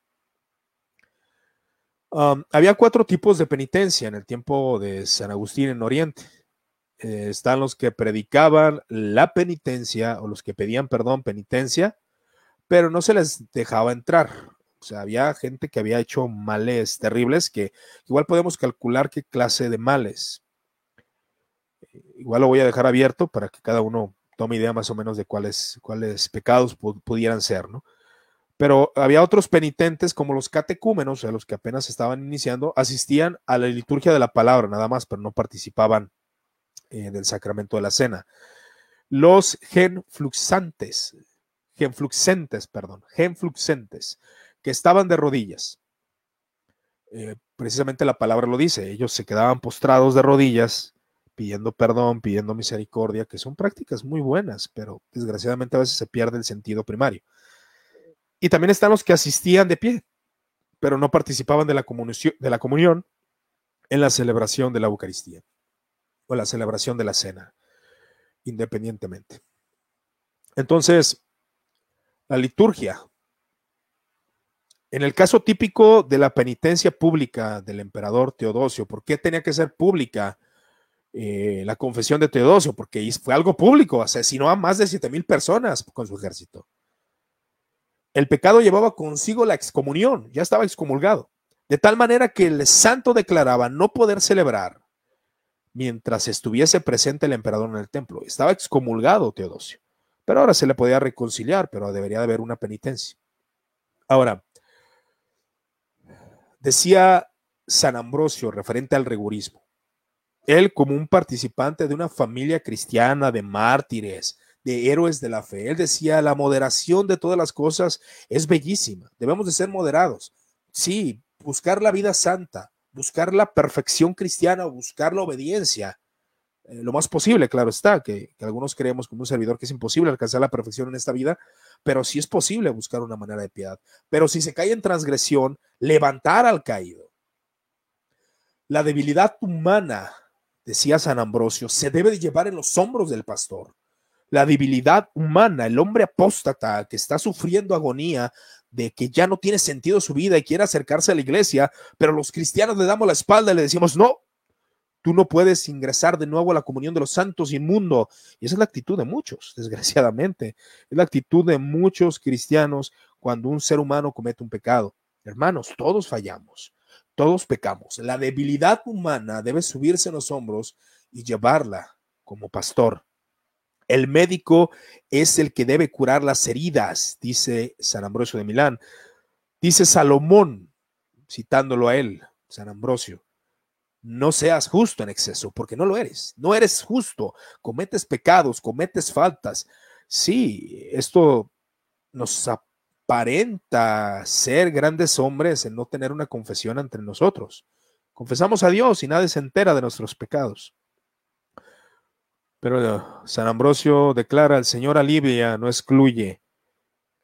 había cuatro tipos de penitencia en el tiempo de San Agustín en Oriente. Eh, están los que predicaban la penitencia o los que pedían perdón, penitencia, pero no se les dejaba entrar. O sea, había gente que había hecho males terribles que igual podemos calcular qué clase de males. Igual lo voy a dejar abierto para que cada uno tome idea más o menos de cuáles, cuáles pecados pudieran ser, ¿no? Pero había otros penitentes como los catecúmenos, o sea, los que apenas estaban iniciando, asistían a la liturgia de la palabra nada más, pero no participaban eh, del sacramento de la cena. Los genfluxantes, genfluxentes, perdón, genfluxentes, que estaban de rodillas. Eh, precisamente la palabra lo dice, ellos se quedaban postrados de rodillas pidiendo perdón, pidiendo misericordia, que son prácticas muy buenas, pero desgraciadamente a veces se pierde el sentido primario. Y también están los que asistían de pie, pero no participaban de la, comunión en la celebración de la Eucaristía o la celebración de la cena, independientemente. Entonces, la liturgia. En el caso típico de la penitencia pública del emperador Teodosio, ¿por qué tenía que ser pública? Eh, la confesión de Teodosio, porque fue algo público, asesinó a más de siete mil personas con su ejército. El pecado llevaba consigo la excomunión, ya estaba excomulgado, de tal manera que el santo declaraba no poder celebrar mientras estuviese presente el emperador en el templo. Estaba excomulgado Teodosio, pero ahora se le podía reconciliar, pero debería de haber una penitencia. Ahora, decía San Ambrosio referente al rigorismo, él como un participante de una familia cristiana de mártires, de héroes de la fe. Él decía, la moderación de todas las cosas es bellísima. Debemos de ser moderados. Sí, buscar la vida santa, buscar la perfección cristiana, buscar la obediencia. Eh, lo más posible, claro está, que, que, algunos creemos como un servidor que es imposible alcanzar la perfección en esta vida, pero sí es posible buscar una manera de piedad. Pero si se cae en transgresión, levantar al caído. La debilidad humana, decía San Ambrosio, se debe de llevar en los hombros del pastor la debilidad humana, el hombre apóstata que está sufriendo agonía de que ya no tiene sentido su vida y quiere acercarse a la iglesia, pero los cristianos le damos la espalda y le decimos, no, tú no puedes ingresar de nuevo a la comunión de los santos inmundo. Y esa es la actitud de muchos, desgraciadamente. Es la actitud de muchos cristianos cuando un ser humano comete un pecado. Hermanos, todos fallamos, todos pecamos. La debilidad humana debe subirse en los hombros y llevarla como pastor el médico es el que debe curar las heridas, dice San Ambrosio de Milán. Dice Salomón, citándolo a él, San Ambrosio, no seas justo en exceso, porque no lo eres, no eres justo, cometes pecados, cometes faltas. Sí, esto nos aparenta ser grandes hombres en no tener una confesión entre nosotros. Confesamos a Dios y nadie se entera de nuestros pecados. Pero San Ambrosio declara, el Señor alivia, no excluye.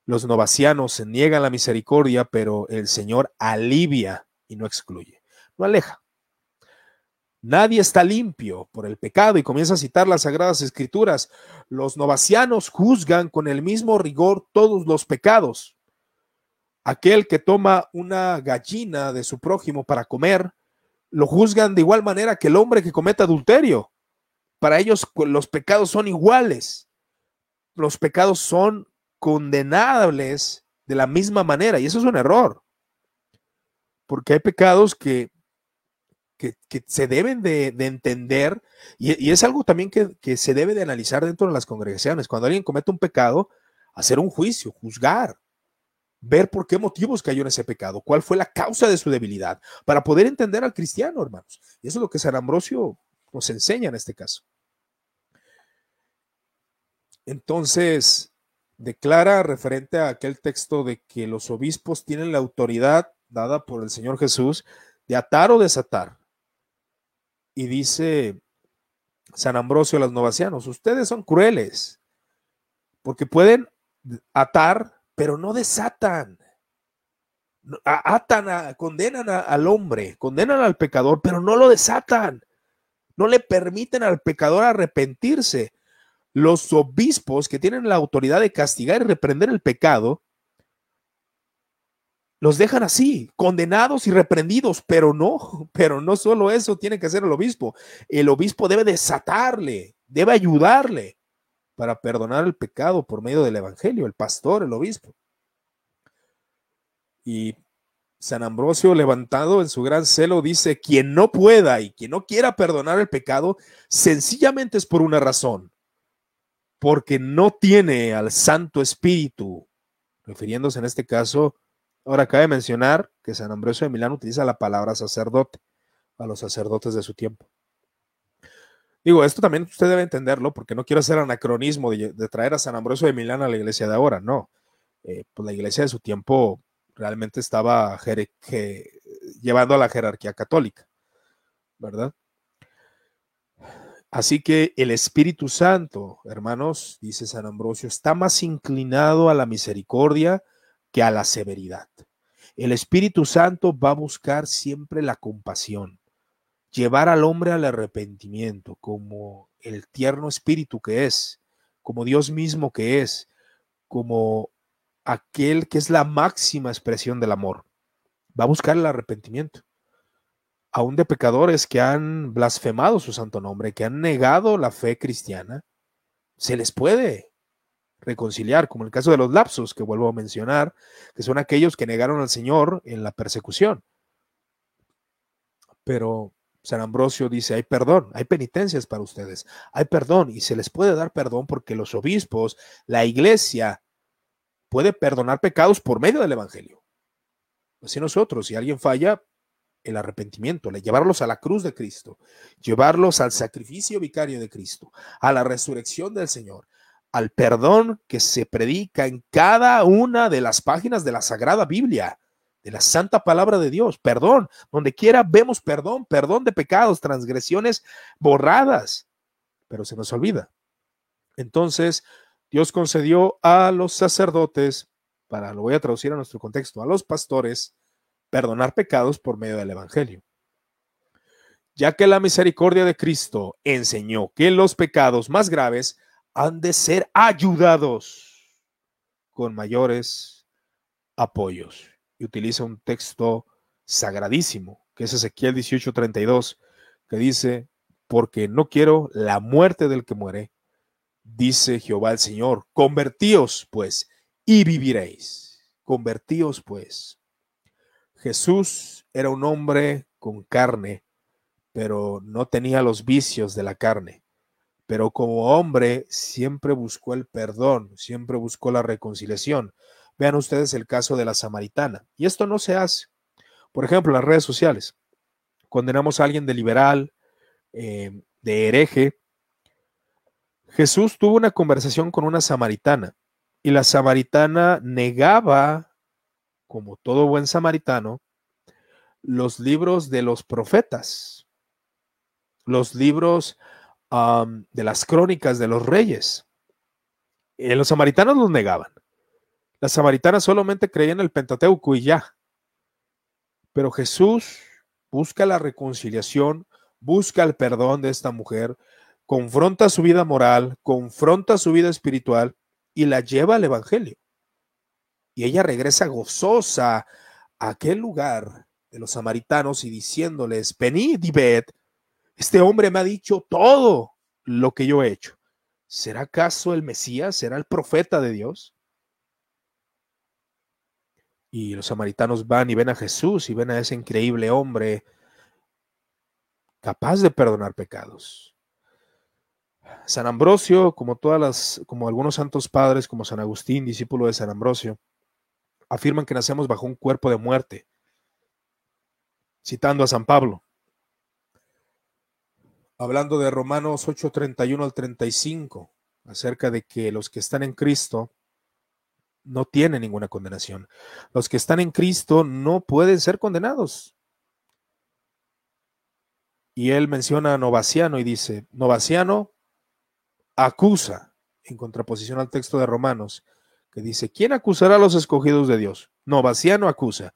Los novacianos se niegan la misericordia, pero el Señor alivia y no excluye, no aleja. Nadie está limpio por el pecado y comienza a citar las sagradas escrituras. Los novacianos juzgan con el mismo rigor todos los pecados. Aquel que toma una gallina de su prójimo para comer, lo juzgan de igual manera que el hombre que comete adulterio. Para ellos los pecados son iguales. Los pecados son condenables de la misma manera y eso es un error. Porque hay pecados que, que, se deben de, entender y, es algo también que, que se debe de analizar dentro de las congregaciones. Cuando alguien comete un pecado, hacer un juicio, juzgar, ver por qué motivos cayó en ese pecado, cuál fue la causa de su debilidad, para poder entender al cristiano, hermanos. Y eso es lo que San Ambrosio nos enseña en este caso. Entonces, declara referente a aquel texto de que los obispos tienen la autoridad dada por el Señor Jesús de atar o desatar. Y dice San Ambrosio a los novacianos, ustedes son crueles, porque pueden atar, pero no desatan. Atan, condenan al hombre, condenan al pecador, pero no lo desatan no le permiten al pecador arrepentirse. Los obispos que tienen la autoridad de castigar y reprender el pecado, los dejan así, condenados y reprendidos, pero no, pero no solo eso tiene que hacer el obispo. El obispo debe desatarle, debe ayudarle para perdonar el pecado por medio del evangelio, el pastor, el obispo. Y San Ambrosio, levantado en su gran celo, dice, quien no pueda y quien no quiera perdonar el pecado, sencillamente es por una razón, porque no tiene al Santo Espíritu, refiriéndose en este caso, ahora cabe mencionar que San Ambrosio de Milán utiliza la palabra sacerdote a los sacerdotes de su tiempo. Digo, esto también usted debe entenderlo, porque no quiero hacer anacronismo de, traer a San Ambrosio de Milán a la iglesia de ahora, no. Eh, pues la iglesia de su tiempo realmente estaba llevando a la jerarquía católica, ¿verdad? Así que el Espíritu Santo, hermanos, dice San Ambrosio, está más inclinado a la misericordia que a la severidad. El Espíritu Santo va a buscar siempre la compasión, llevar al hombre al arrepentimiento, como el tierno espíritu que es, como Dios mismo que es, como aquel que es la máxima expresión del amor. Va a buscar el arrepentimiento. Aún de pecadores que han blasfemado su santo nombre, que han negado la fe cristiana, se les puede reconciliar, como el caso de los lapsos que vuelvo a mencionar, que son aquellos que negaron al Señor en la persecución. Pero San Ambrosio dice, hay perdón, hay penitencias para ustedes, hay perdón y se les puede dar perdón porque los obispos, la iglesia, puede perdonar pecados por medio del Evangelio. Así nosotros, si alguien falla, el arrepentimiento, llevarlos a la cruz de Cristo, llevarlos al sacrificio vicario de Cristo, a la resurrección del Señor, al perdón que se predica en cada una de las páginas de la Sagrada Biblia, de la Santa Palabra de Dios. Perdón, donde quiera vemos perdón, perdón de pecados, transgresiones borradas, pero se nos olvida. Entonces, Dios concedió a los sacerdotes, para lo voy a traducir a nuestro contexto, a los pastores, perdonar pecados por medio del Evangelio ya que la misericordia de Cristo enseñó que los pecados más graves han de ser ayudados con mayores apoyos. Y utiliza un texto sagradísimo, que es Ezequiel 18:32, que dice, porque no quiero la muerte del que muere, dice Jehová el Señor, convertíos pues y viviréis. Convertíos pues. Jesús era un hombre con carne pero no tenía los vicios de la carne. Pero como hombre siempre buscó el perdón, siempre buscó la reconciliación. Vean ustedes el caso de la samaritana. Y esto no se hace. Por ejemplo, las redes sociales. Condenamos a alguien de liberal, eh, de hereje. Jesús tuvo una conversación con una samaritana y la samaritana negaba, como todo buen samaritano, los libros de los profetas los libros de las crónicas de los reyes. Eh, los samaritanos los negaban. Las samaritanas solamente creían en el Pentateuco y ya. Pero Jesús busca la reconciliación, busca el perdón de esta mujer, confronta su vida moral, confronta su vida espiritual y la lleva al Evangelio. Y ella regresa gozosa a aquel lugar de los samaritanos y diciéndoles, venid y este hombre me ha dicho todo lo que yo he hecho. ¿Será acaso el Mesías? ¿Será el profeta de Dios? Y los samaritanos van y ven a Jesús y ven a ese increíble hombre capaz de perdonar pecados. San Ambrosio, como todas las, como algunos santos padres, como San Agustín, discípulo de San Ambrosio, afirman que nacemos bajo un cuerpo de muerte, citando a San Pablo hablando de Romanos 8, 31 al 35, acerca de que los que están en Cristo no tienen ninguna condenación. Los que están en Cristo no pueden ser condenados. Y él menciona a Novaciano y dice, Novaciano acusa, en contraposición al texto de Romanos, que dice, ¿quién acusará a los escogidos de Dios? Novaciano acusa.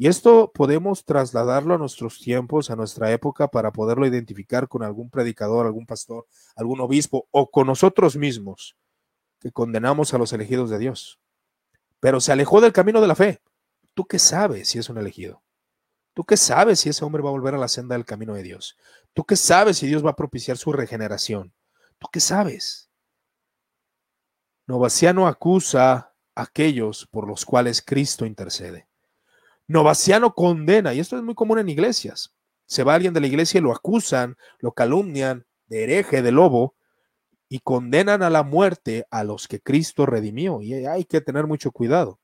Y esto podemos trasladarlo a nuestros tiempos, a nuestra época, para poderlo identificar con algún predicador, algún pastor, algún obispo o con nosotros mismos que condenamos a los elegidos de Dios. Pero se alejó del camino de la fe. ¿Tú qué sabes si es un elegido? ¿Tú qué sabes si ese hombre va a volver a la senda del camino de Dios? ¿Tú qué sabes si Dios va a propiciar su regeneración? ¿Tú qué sabes? Novaciano acusa a aquellos por los cuales Cristo intercede. Novaciano condena, y esto es muy común en iglesias. Se va alguien de la iglesia y lo acusan, lo calumnian de hereje, de lobo, y condenan a la muerte a los que Cristo redimió. Y hay que tener mucho cuidado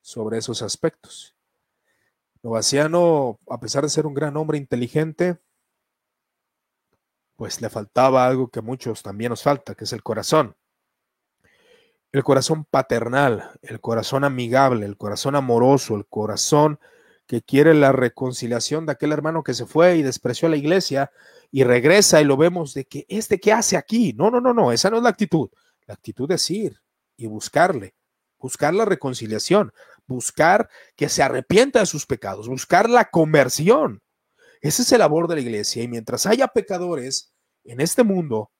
sobre esos aspectos. Novaciano, a pesar de ser un gran hombre inteligente, pues le faltaba algo que a muchos también nos falta, que es el corazón el corazón paternal, el corazón amigable, el corazón amoroso, el corazón que quiere la reconciliación de aquel hermano que se fue y despreció a la iglesia y regresa y lo vemos de que este qué hace aquí. No, no, no, no, esa no es la actitud. La actitud es ir y buscarle, buscar la reconciliación, buscar que se arrepienta de sus pecados, buscar la conversión. Ese es el labor de la iglesia y mientras haya pecadores en este mundo,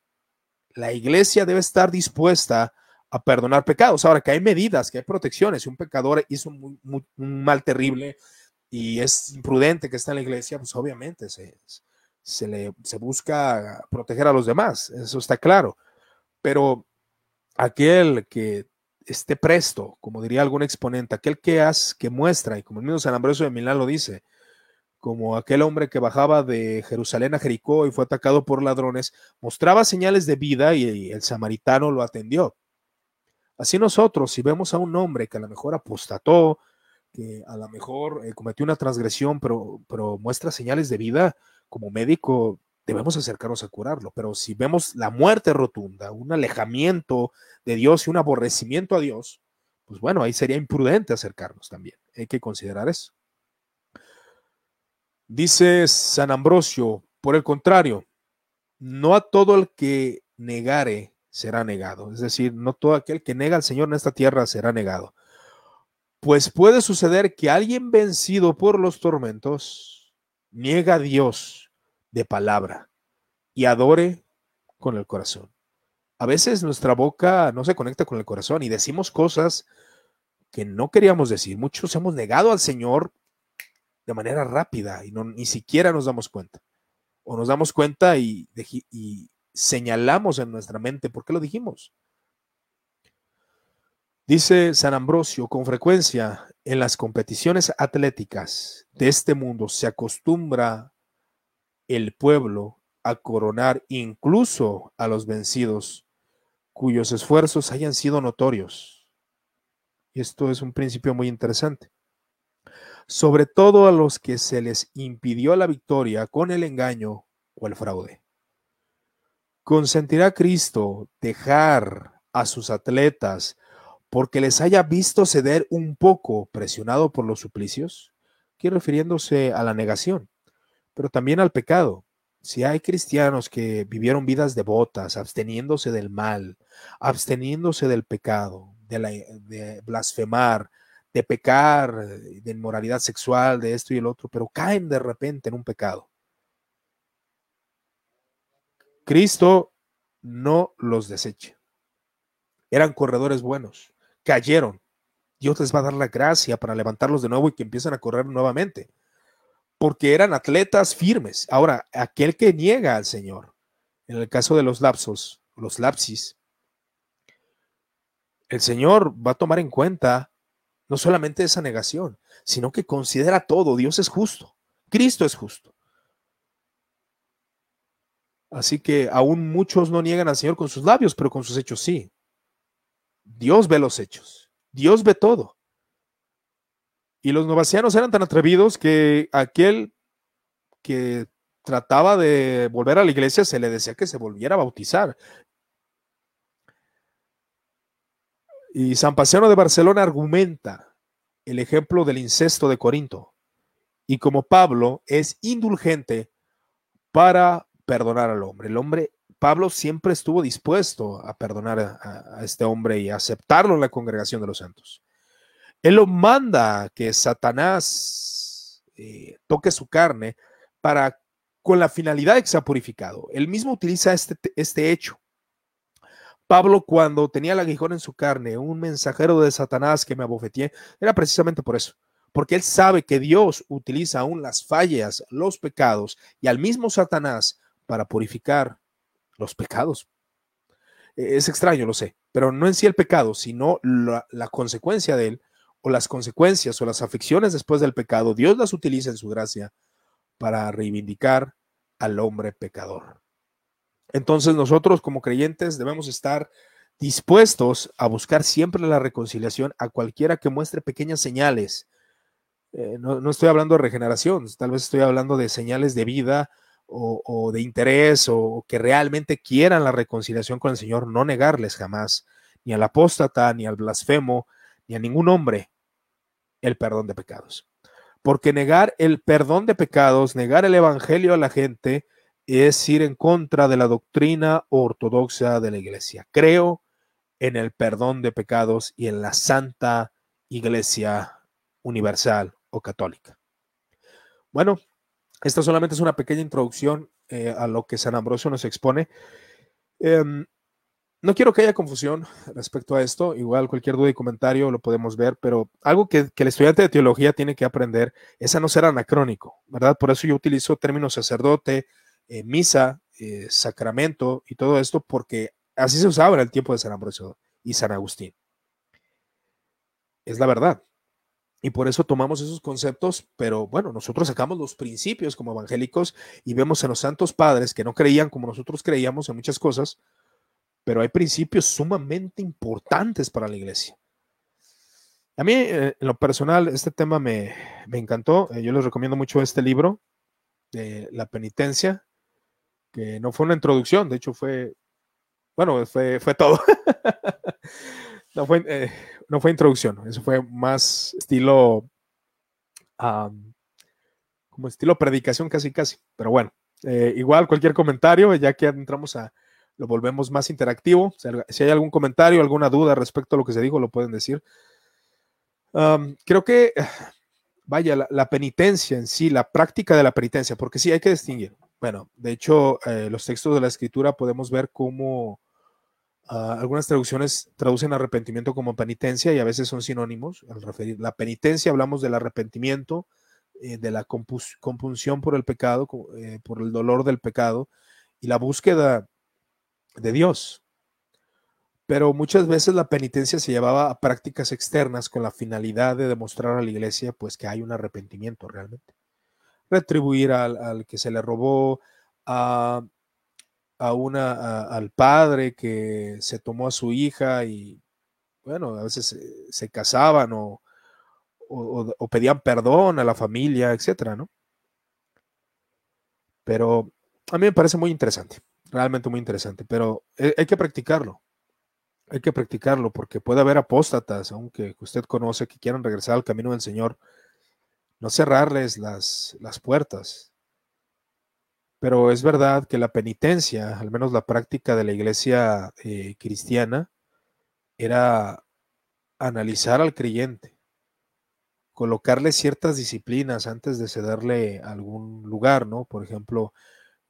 la iglesia debe estar dispuesta a perdonar pecados. Ahora que hay medidas, que hay protecciones, si un pecador hizo un, mal terrible y es imprudente que está en la iglesia, pues obviamente se, le, se busca proteger a los demás, eso está claro. Pero aquel que esté presto, como diría algún exponente, aquel que, has, que muestra, y como el mismo San Ambrosio de Milán lo dice, como aquel hombre que bajaba de Jerusalén a Jericó y fue atacado por ladrones, mostraba señales de vida y el samaritano lo atendió. Así nosotros, si vemos a un hombre que a lo mejor apostató, que a lo mejor eh, cometió una transgresión, pero, pero muestra señales de vida, como médico debemos acercarnos a curarlo. Pero si vemos la muerte rotunda, un alejamiento de Dios y un aborrecimiento a Dios, pues bueno, ahí sería imprudente acercarnos también. Hay que considerar eso. Dice San Ambrosio, por el contrario, no a todo el que negare será negado. Es decir, no todo aquel que nega al Señor en esta tierra será negado. Pues puede suceder que alguien vencido por los tormentos niega a Dios de palabra y adore con el corazón. A veces nuestra boca no se conecta con el corazón y decimos cosas que no queríamos decir. Muchos hemos negado al Señor de manera rápida y no, ni siquiera nos damos cuenta. O nos damos cuenta y, y señalamos en nuestra mente por qué lo dijimos. Dice San Ambrosio, con frecuencia en las competiciones atléticas de este mundo se acostumbra el pueblo a coronar incluso a los vencidos cuyos esfuerzos hayan sido notorios. Y esto es un principio muy interesante. Sobre todo a los que se les impidió la victoria con el engaño o el fraude. ¿Consentirá Cristo dejar a sus atletas porque les haya visto ceder un poco presionado por los suplicios? Aquí refiriéndose a la negación, pero también al pecado si hay cristianos que vivieron vidas devotas, absteniéndose del mal, absteniéndose del pecado, de, blasfemar, de pecar, de inmoralidad sexual, de esto y el otro, pero caen de repente en un pecado. Cristo no los desecha. Eran corredores buenos, cayeron. Dios les va a dar la gracia para levantarlos de nuevo y que empiecen a correr nuevamente porque eran atletas firmes. Ahora, aquel que niega al Señor, en el caso de los lapsos, los lapsis, el Señor va a tomar en cuenta no solamente esa negación, sino que considera todo. Dios es justo, Cristo es justo. Así que aún muchos no niegan al Señor con sus labios, pero con sus hechos sí. Dios ve los hechos, Dios ve todo. Y los novacianos eran tan atrevidos que aquel que trataba de volver a la iglesia se le decía que se volviera a bautizar. Y San Paciano de Barcelona argumenta el ejemplo del incesto de Corinto. Y como Pablo es indulgente para perdonar al hombre. El hombre, Pablo siempre estuvo dispuesto a perdonar a, este hombre y a aceptarlo en la congregación de los santos. Él lo manda que Satanás eh, toque su carne para con la finalidad de que sea purificado. Él mismo utiliza este, este hecho. Pablo, cuando tenía el aguijón en su carne, un mensajero de Satanás que me abofeteé, era precisamente por eso, porque él sabe que Dios utiliza aún las fallas, los pecados y al mismo Satanás para purificar los pecados. E, es extraño, lo sé, pero no en sí el pecado, sino la, consecuencia de él o las consecuencias o las aflicciones después del pecado, Dios las utiliza en su gracia para reivindicar al hombre pecador. Entonces nosotros como creyentes debemos estar dispuestos a buscar siempre la reconciliación a cualquiera que muestre pequeñas señales. Eh, no, estoy hablando de regeneración, tal vez estoy hablando de señales de vida o, de interés o que realmente quieran la reconciliación con el Señor, no negarles jamás, ni al apóstata, ni al blasfemo, ni a ningún hombre, el perdón de pecados. Porque negar el perdón de pecados, negar el evangelio a la gente, es ir en contra de la doctrina ortodoxa de la iglesia. Creo en el perdón de pecados y en la santa iglesia universal o católica. Bueno, esta solamente es una pequeña introducción eh, a lo que San Ambrosio nos expone. Em, no quiero que haya confusión respecto a esto. Igual cualquier duda y comentario lo podemos ver, pero algo que, el estudiante de teología tiene que aprender es a no ser anacrónico, ¿verdad? Por eso yo utilizo términos sacerdote, eh, misa, eh, sacramento y todo esto, porque así se usaba en el tiempo de San Ambrosio y San Agustín. Es la verdad. Y por eso tomamos esos conceptos, pero bueno, nosotros sacamos los principios como evangélicos y vemos a los santos padres que no creían como nosotros creíamos en muchas cosas, pero hay principios sumamente importantes para la iglesia. A mí, eh, en lo personal, este tema me, encantó. Eh, yo les recomiendo mucho este libro de La penitencia. que no fue una introducción, de hecho fue, bueno, fue, fue todo. no, fue, eh, no fue introducción, eso fue más estilo, como estilo predicación casi casi, pero bueno, eh, igual cualquier comentario, ya que entramos a, lo volvemos más interactivo, si hay algún comentario, alguna duda respecto a lo que se dijo, lo pueden decir. creo que, vaya, la, penitencia en sí, la práctica de la penitencia, porque sí hay que distinguir. Bueno, de hecho, eh, los textos de la escritura podemos ver cómo algunas traducciones traducen arrepentimiento como penitencia y a veces son sinónimos. Al referir la penitencia, hablamos del arrepentimiento, eh, de la compunción por el pecado, eh, por el dolor del pecado y la búsqueda de Dios. Pero muchas veces la penitencia se llevaba a prácticas externas con la finalidad de demostrar a la iglesia pues que hay un arrepentimiento realmente retribuir al, que se le robó, a, una, al padre que se tomó a su hija y, bueno, a veces se, casaban o, o, pedían perdón a la familia, etcétera, ¿no? Pero a mí me parece muy interesante, realmente muy interesante, pero hay que practicarlo. Hay que practicarlo porque puede haber apóstatas, aunque usted conoce, que quieran regresar al camino del Señor no cerrarles las, las puertas. Pero es verdad que la penitencia, al menos la práctica de la iglesia eh, cristiana, era analizar al creyente, colocarle ciertas disciplinas antes de cederle algún lugar, ¿no? Por ejemplo,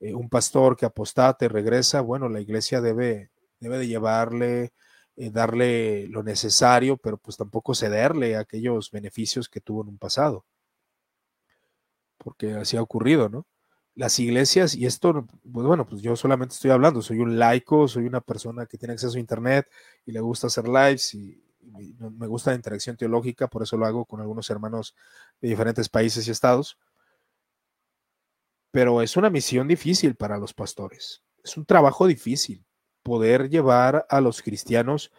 eh, un pastor que apostate regresa, bueno, la iglesia debe, debe de llevarle, eh, darle lo necesario, pero pues tampoco cederle aquellos beneficios que tuvo en un pasado porque así ha ocurrido, ¿no? Las iglesias, y esto, pues bueno, pues yo solamente estoy hablando, soy un laico, soy una persona que tiene acceso a Internet y le gusta hacer lives y, me gusta la interacción teológica, por eso lo hago con algunos hermanos de diferentes países y estados. Pero es una misión difícil para los pastores, es un trabajo difícil poder llevar a los cristianos,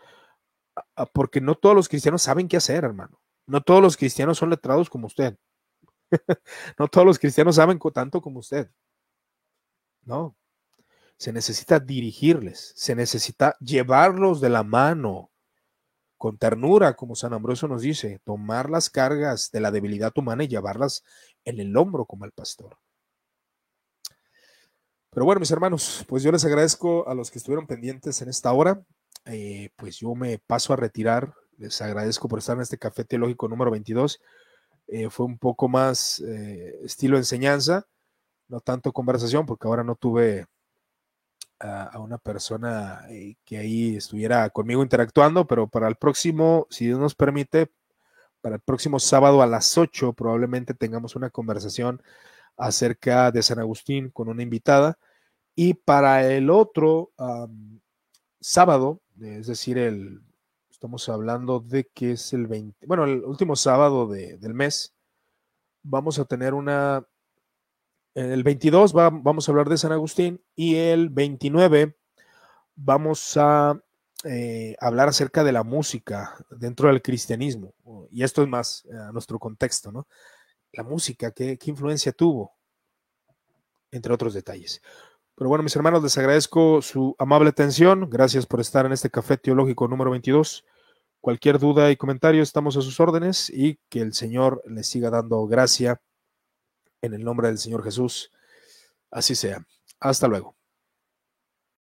porque no todos los cristianos saben qué hacer, hermano. No todos los cristianos son letrados como usted. no todos los cristianos saben tanto como usted. No. Se necesita dirigirles, se necesita llevarlos de la mano con ternura, como San Ambrosio nos dice, tomar las cargas de la debilidad humana y llevarlas en el hombro como el pastor. Pero bueno, mis hermanos, pues yo les agradezco a los que estuvieron pendientes en esta hora. Eh, pues yo me paso a retirar. Les agradezco por estar en este café teológico número 22. Eh, fue un poco más eh, estilo enseñanza, no tanto conversación, porque ahora no tuve a, una persona eh, que ahí estuviera conmigo interactuando, pero para el próximo, si Dios nos permite, para el próximo sábado a las 8 probablemente tengamos una conversación acerca de San Agustín con una invitada. Y para el otro sábado, es decir, el Estamos hablando de que es el 20, bueno, el último sábado del mes. Vamos a tener una, el 22 vamos a hablar de San Agustín y el 29 vamos a eh, hablar acerca de la música dentro del cristianismo. Y esto es más a nuestro contexto, ¿no? La música, ¿qué, ¿qué, influencia tuvo? Entre otros detalles. Pero bueno, mis hermanos, les agradezco su amable atención. Gracias por estar en este café teológico número 22. Cualquier duda y comentario estamos a sus órdenes y que el Señor les siga dando gracia en el nombre del Señor Jesús. Así sea. Hasta luego.